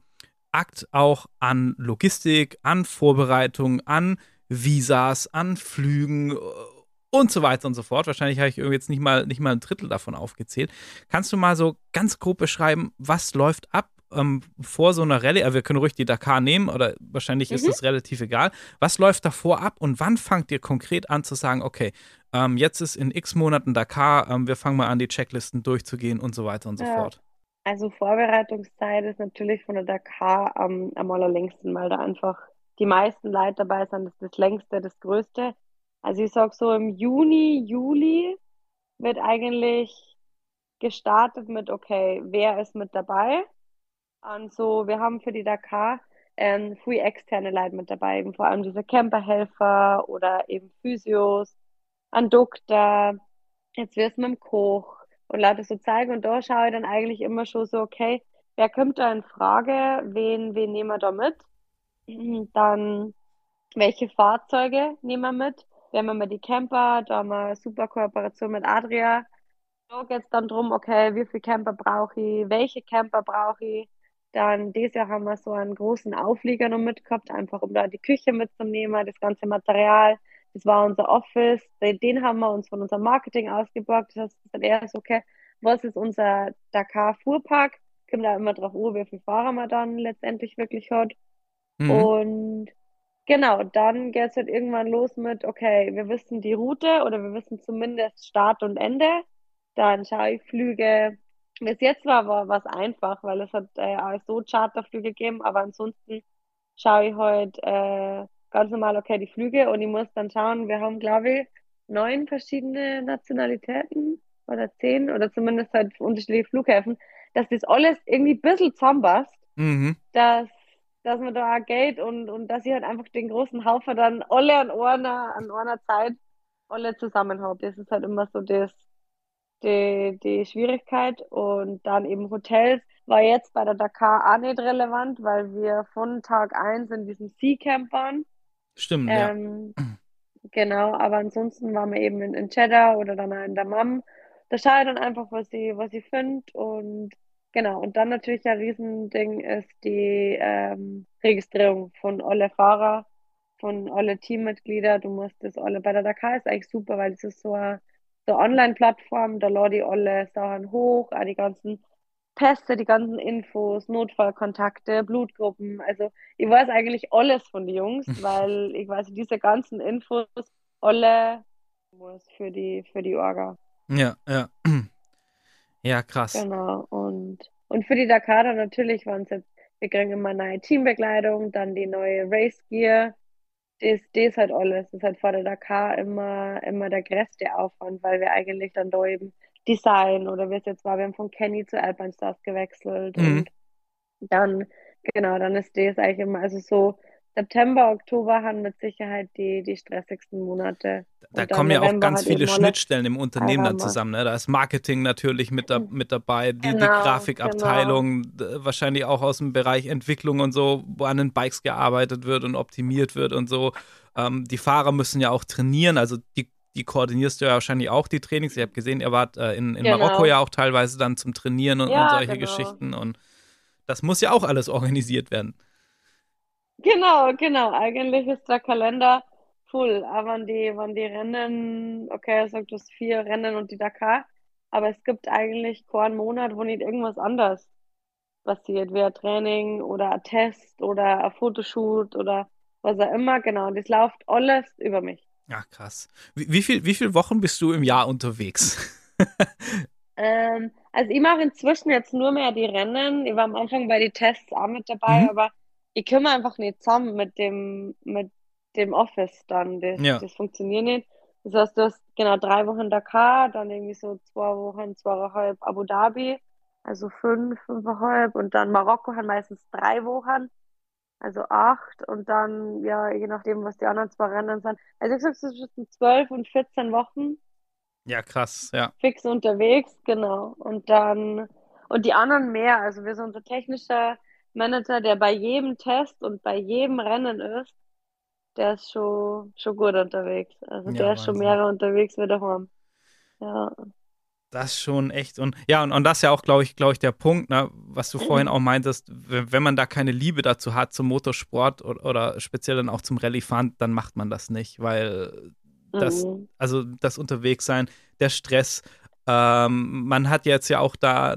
Akt auch an Logistik, an Vorbereitung, an Visas, an Flügen äh, und so weiter und so fort. Wahrscheinlich habe ich irgendwie jetzt nicht mal, nicht mal ein Drittel davon aufgezählt. Kannst du mal so ganz grob beschreiben, was läuft ab ähm, vor so einer Rallye? Also wir können ruhig die Dakar nehmen oder wahrscheinlich ist Mhm. das relativ egal. Was läuft davor ab und wann fangt ihr konkret an zu sagen, okay, ähm, jetzt ist in x Monaten Dakar, ähm, wir fangen mal an, die Checklisten durchzugehen und so weiter und so Ja. fort. Also Vorbereitungszeit ist natürlich von der Dakar am, am allerlängsten, weil da einfach die meisten Leute dabei sind. Das ist das längste, das größte. Also ich sag so im Juni, Juli wird eigentlich gestartet mit, okay, wer ist mit dabei? Und so, wir haben für die Dakar ähm, viel externe Leute mit dabei, eben vor allem diese Camperhelfer oder eben Physios, ein Doktor, jetzt wirst du mit dem Koch und Leute so zeigen. Und da schaue ich dann eigentlich immer schon so, okay, wer kommt da in Frage? Wen, wen nehmen wir da mit? Dann, welche Fahrzeuge nehmen wir mit? Wir haben immer die Camper, da haben wir eine super Kooperation mit Adria. Da geht es dann drum, okay, wie viele Camper brauche ich? Welche Camper brauche ich? Dann dieses Jahr haben wir so einen großen Auflieger noch mitgehabt, einfach um da die Küche mitzunehmen, das ganze Material. Das war unser Office. Den haben wir uns von unserem Marketing ausgeborgt. Das heißt, dann eher so, okay, was ist unser Dakar-Fuhrpark? Kommt da immer drauf an, wie viele Fahrer man dann letztendlich wirklich hat. Mhm. Und genau, dann geht es halt irgendwann los mit, okay, wir wissen die Route oder wir wissen zumindest Start und Ende. Dann schaue ich Flüge. Bis jetzt war war was einfach, weil es hat äh, auch so Charterflüge gegeben, aber ansonsten schaue ich halt äh, ganz normal, okay, die Flüge und ich muss dann schauen, wir haben, glaube ich, neun verschiedene Nationalitäten oder zehn oder zumindest halt unterschiedliche Flughäfen. dass das alles irgendwie ein bisschen zusammenpasst, mhm. dass, dass man da auch geht und, und dass ich halt einfach den großen Haufen dann alle an einer, an einer Zeit alle zusammen habe. Das ist halt immer so das, die, die Schwierigkeit. Und dann eben Hotels war jetzt bei der Dakar auch nicht relevant, weil wir von Tag 1 in diesem Sea Camp waren. Stimmt, ähm, ja. Genau, aber ansonsten waren wir eben in, in Cheddar oder dann in der Mam. Da schaue ich dann einfach, was ich, was ich finde. Und genau, und dann natürlich ein Riesending ist die ähm, Registrierung von alle Fahrer, von alle Teammitglieder. Du musst das alle bei der Dakar ist eigentlich super, weil es ist so eine, so Online-Plattform, da lade ich alle Sachen hoch, auch die ganzen Pässe, die ganzen Infos, Notfallkontakte, Blutgruppen. Also ich weiß eigentlich alles von den Jungs, weil ich weiß diese ganzen Infos alle muss für die für die Orga. Ja, ja. Ja, krass. Genau. Und, und für die Dakar natürlich waren es jetzt, wir kriegen immer neue Teambekleidung, dann die neue Race Gear. Das, das halt alles. Das ist halt vor der Dakar immer, immer der größte Aufwand, weil wir eigentlich dann da eben Design oder wie es jetzt war, wir haben von Kenny zu Alpine Stars gewechselt mhm. und dann, genau, dann ist das eigentlich immer, also so September, Oktober haben mit Sicherheit die, die stressigsten Monate. Da kommen ja auch ganz viele Schnittstellen im Unternehmen dann zusammen. Ne? Da ist Marketing natürlich mit, da, mit dabei, die, genau, die Grafikabteilung, genau. wahrscheinlich auch aus dem Bereich Entwicklung und so, wo an den Bikes gearbeitet wird und optimiert wird und so. Ähm, die Fahrer müssen ja auch trainieren, also die die koordinierst du ja wahrscheinlich auch, die Trainings. Ich habe gesehen, ihr wart äh, in, in genau. Marokko ja auch teilweise dann zum Trainieren und, ja, und solche genau. Geschichten. Und das muss ja auch alles organisiert werden. Genau, genau. Eigentlich ist der Kalender full. Aber wenn die, wenn die Rennen, okay, er sagt es vier Rennen und die Dakar, aber es gibt eigentlich keinen Monat, wo nicht irgendwas anderes passiert, wie ein Training oder ein Test oder ein Fotoshoot oder was auch immer. Genau, und das läuft alles über mich. Ja, krass. Wie, wie, viel, wie viele Wochen bist du im Jahr unterwegs? ähm, also ich mache inzwischen jetzt nur mehr die Rennen. Ich war am Anfang bei den Tests auch mit dabei, mhm. aber ich komme einfach nicht zusammen mit dem, mit dem Office dann. Das, ja. das funktioniert nicht. Das heißt, du hast genau drei Wochen Dakar, dann irgendwie so zwei Wochen, zweieinhalb Abu Dhabi, also fünf, fünfeinhalb und dann Marokko hat meistens drei Wochen also acht und dann, ja, je nachdem, was die anderen zwei Rennen sind. Also ich sag, es zwischen zwölf und 14 Wochen. Ja, krass, ja. Fix unterwegs, genau. Und dann, und die anderen mehr. Also wir sind unser technischer Manager, der bei jedem Test und bei jedem Rennen ist, der ist schon, schon gut unterwegs. Also ja, der ist schon mehrere unterwegs wie daheim. Ja. Das schon echt. Und ja, und, und das ist ja auch, glaube ich, glaube ich, der Punkt, ne, was du vorhin auch meintest, wenn man da keine Liebe dazu hat zum Motorsport oder, oder speziell dann auch zum Rallye-Fahren, dann macht man das nicht, weil das, mhm. also das Unterwegssein, der Stress, ähm, man hat jetzt ja auch da,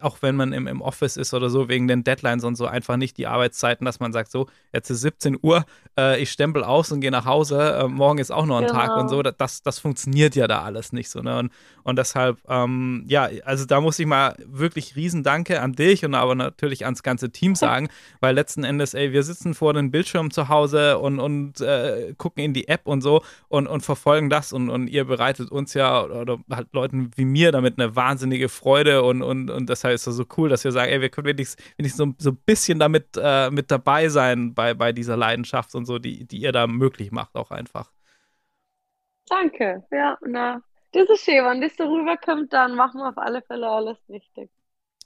auch wenn man im, im Office ist oder so, wegen den Deadlines und so, einfach nicht die Arbeitszeiten, dass man sagt, so, jetzt ist 17 Uhr, äh, ich stempel aus und gehe nach Hause, äh, morgen ist auch noch ein genau. Tag und so. Genau. Das, das funktioniert ja da alles nicht so. Ne? Und, und deshalb, ähm, ja, also da muss ich mal wirklich Riesendanke an dich und aber natürlich ans ganze Team sagen, weil letzten Endes, ey, wir sitzen vor den Bildschirmen zu Hause und, und äh, gucken in die App und so und, und verfolgen das und, und ihr bereitet uns ja oder halt Leuten wie mir damit eine wahnsinnige Freude und, und, und deshalb ist es so cool, dass wir sagen, ey, wir können wenigstens, wenigstens so, so ein bisschen damit äh, mit dabei sein bei, bei dieser Leidenschaft und so, die, die ihr da möglich macht, auch einfach. Danke, ja, na, das ist schön, wenn das so rüberkommt, dann machen wir auf alle Fälle alles richtig.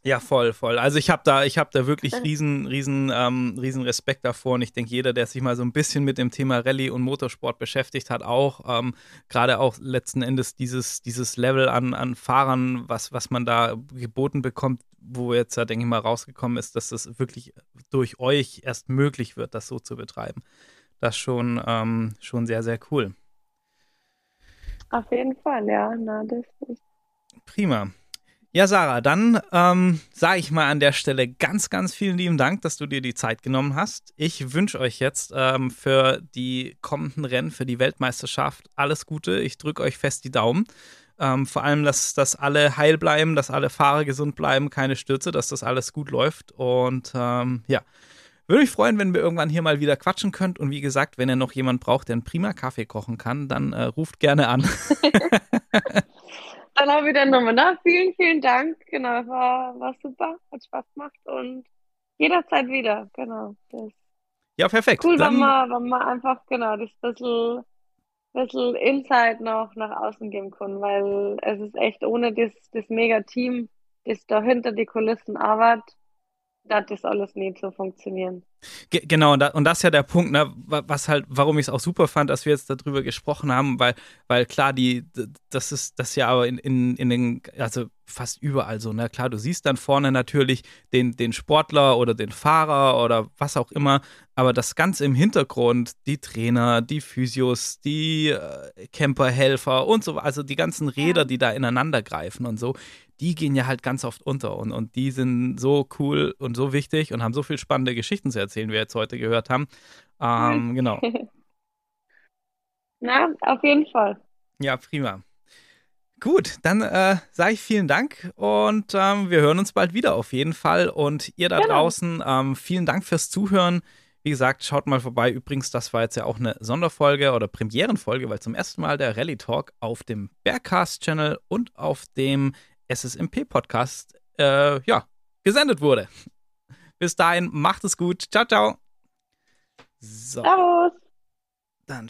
Ja, voll, voll. Also ich habe da, ich habe da wirklich riesen, riesen, ähm, riesen Respekt davor und ich denke, jeder, der sich mal so ein bisschen mit dem Thema Rallye und Motorsport beschäftigt hat, auch ähm, gerade auch letzten Endes dieses, dieses Level an, an Fahrern, was, was man da geboten bekommt, wo jetzt ja, denke ich mal, rausgekommen ist, dass das wirklich durch euch erst möglich wird, das so zu betreiben. Das schon, ähm, schon sehr, sehr cool. Auf jeden Fall, ja. Na, das ist Prima. Ja, Sarah, dann ähm, sage ich mal an der Stelle ganz, ganz vielen lieben Dank, dass du dir die Zeit genommen hast. Ich wünsche euch jetzt ähm, für die kommenden Rennen, für die Weltmeisterschaft alles Gute. Ich drücke euch fest die Daumen. Ähm, vor allem, dass, dass alle heil bleiben, dass alle Fahrer gesund bleiben, keine Stürze, dass das alles gut läuft. Und ähm, ja, würde mich freuen, wenn wir irgendwann hier mal wieder quatschen könnt. Und wie gesagt, wenn ihr noch jemand braucht, der einen prima Kaffee kochen kann, dann äh, ruft gerne an. Dann habe ich dann nochmal nach. Vielen, vielen Dank. Genau, war, war super, hat Spaß gemacht und jederzeit wieder. Genau. Das ja, perfekt. Cool, dann, wenn man, wenn man einfach genau das bisschen, bisschen Insight noch nach außen geben kann, weil es ist echt ohne das, das Mega-Team, das da hinter die Kulissen arbeitet, dass das alles nicht so funktionieren. Ge genau, und, da, und, das ist ja der Punkt, ne, was halt, warum ich es auch super fand, dass wir jetzt darüber gesprochen haben, weil, weil klar, die, das ist das ja aber in, in, in den, also fast überall so, ne? Klar, du siehst dann vorne natürlich den, den Sportler oder den Fahrer oder was auch immer, aber das Ganze im Hintergrund, die Trainer, die Physios, die äh, Camperhelfer und so, also die ganzen Räder, die da ineinander greifen und so, die gehen ja halt ganz oft unter und, und die sind so cool und so wichtig und haben so viel spannende Geschichten zu erzählen, wie wir jetzt heute gehört haben. Ähm, genau. Na, auf jeden Fall. Ja, prima. Gut, dann äh, sage ich vielen Dank und ähm, wir hören uns bald wieder auf jeden Fall. Und ihr da genau. draußen, ähm, vielen Dank fürs Zuhören. Wie gesagt, schaut mal vorbei. Übrigens, das war jetzt ja auch eine Sonderfolge oder Premierenfolge, weil zum ersten Mal der Rally Talk auf dem Bearcast-Channel und auf dem SSMP-Podcast äh, ja, gesendet wurde. Bis dahin, macht es gut. Ciao, ciao. So. Servus. Dann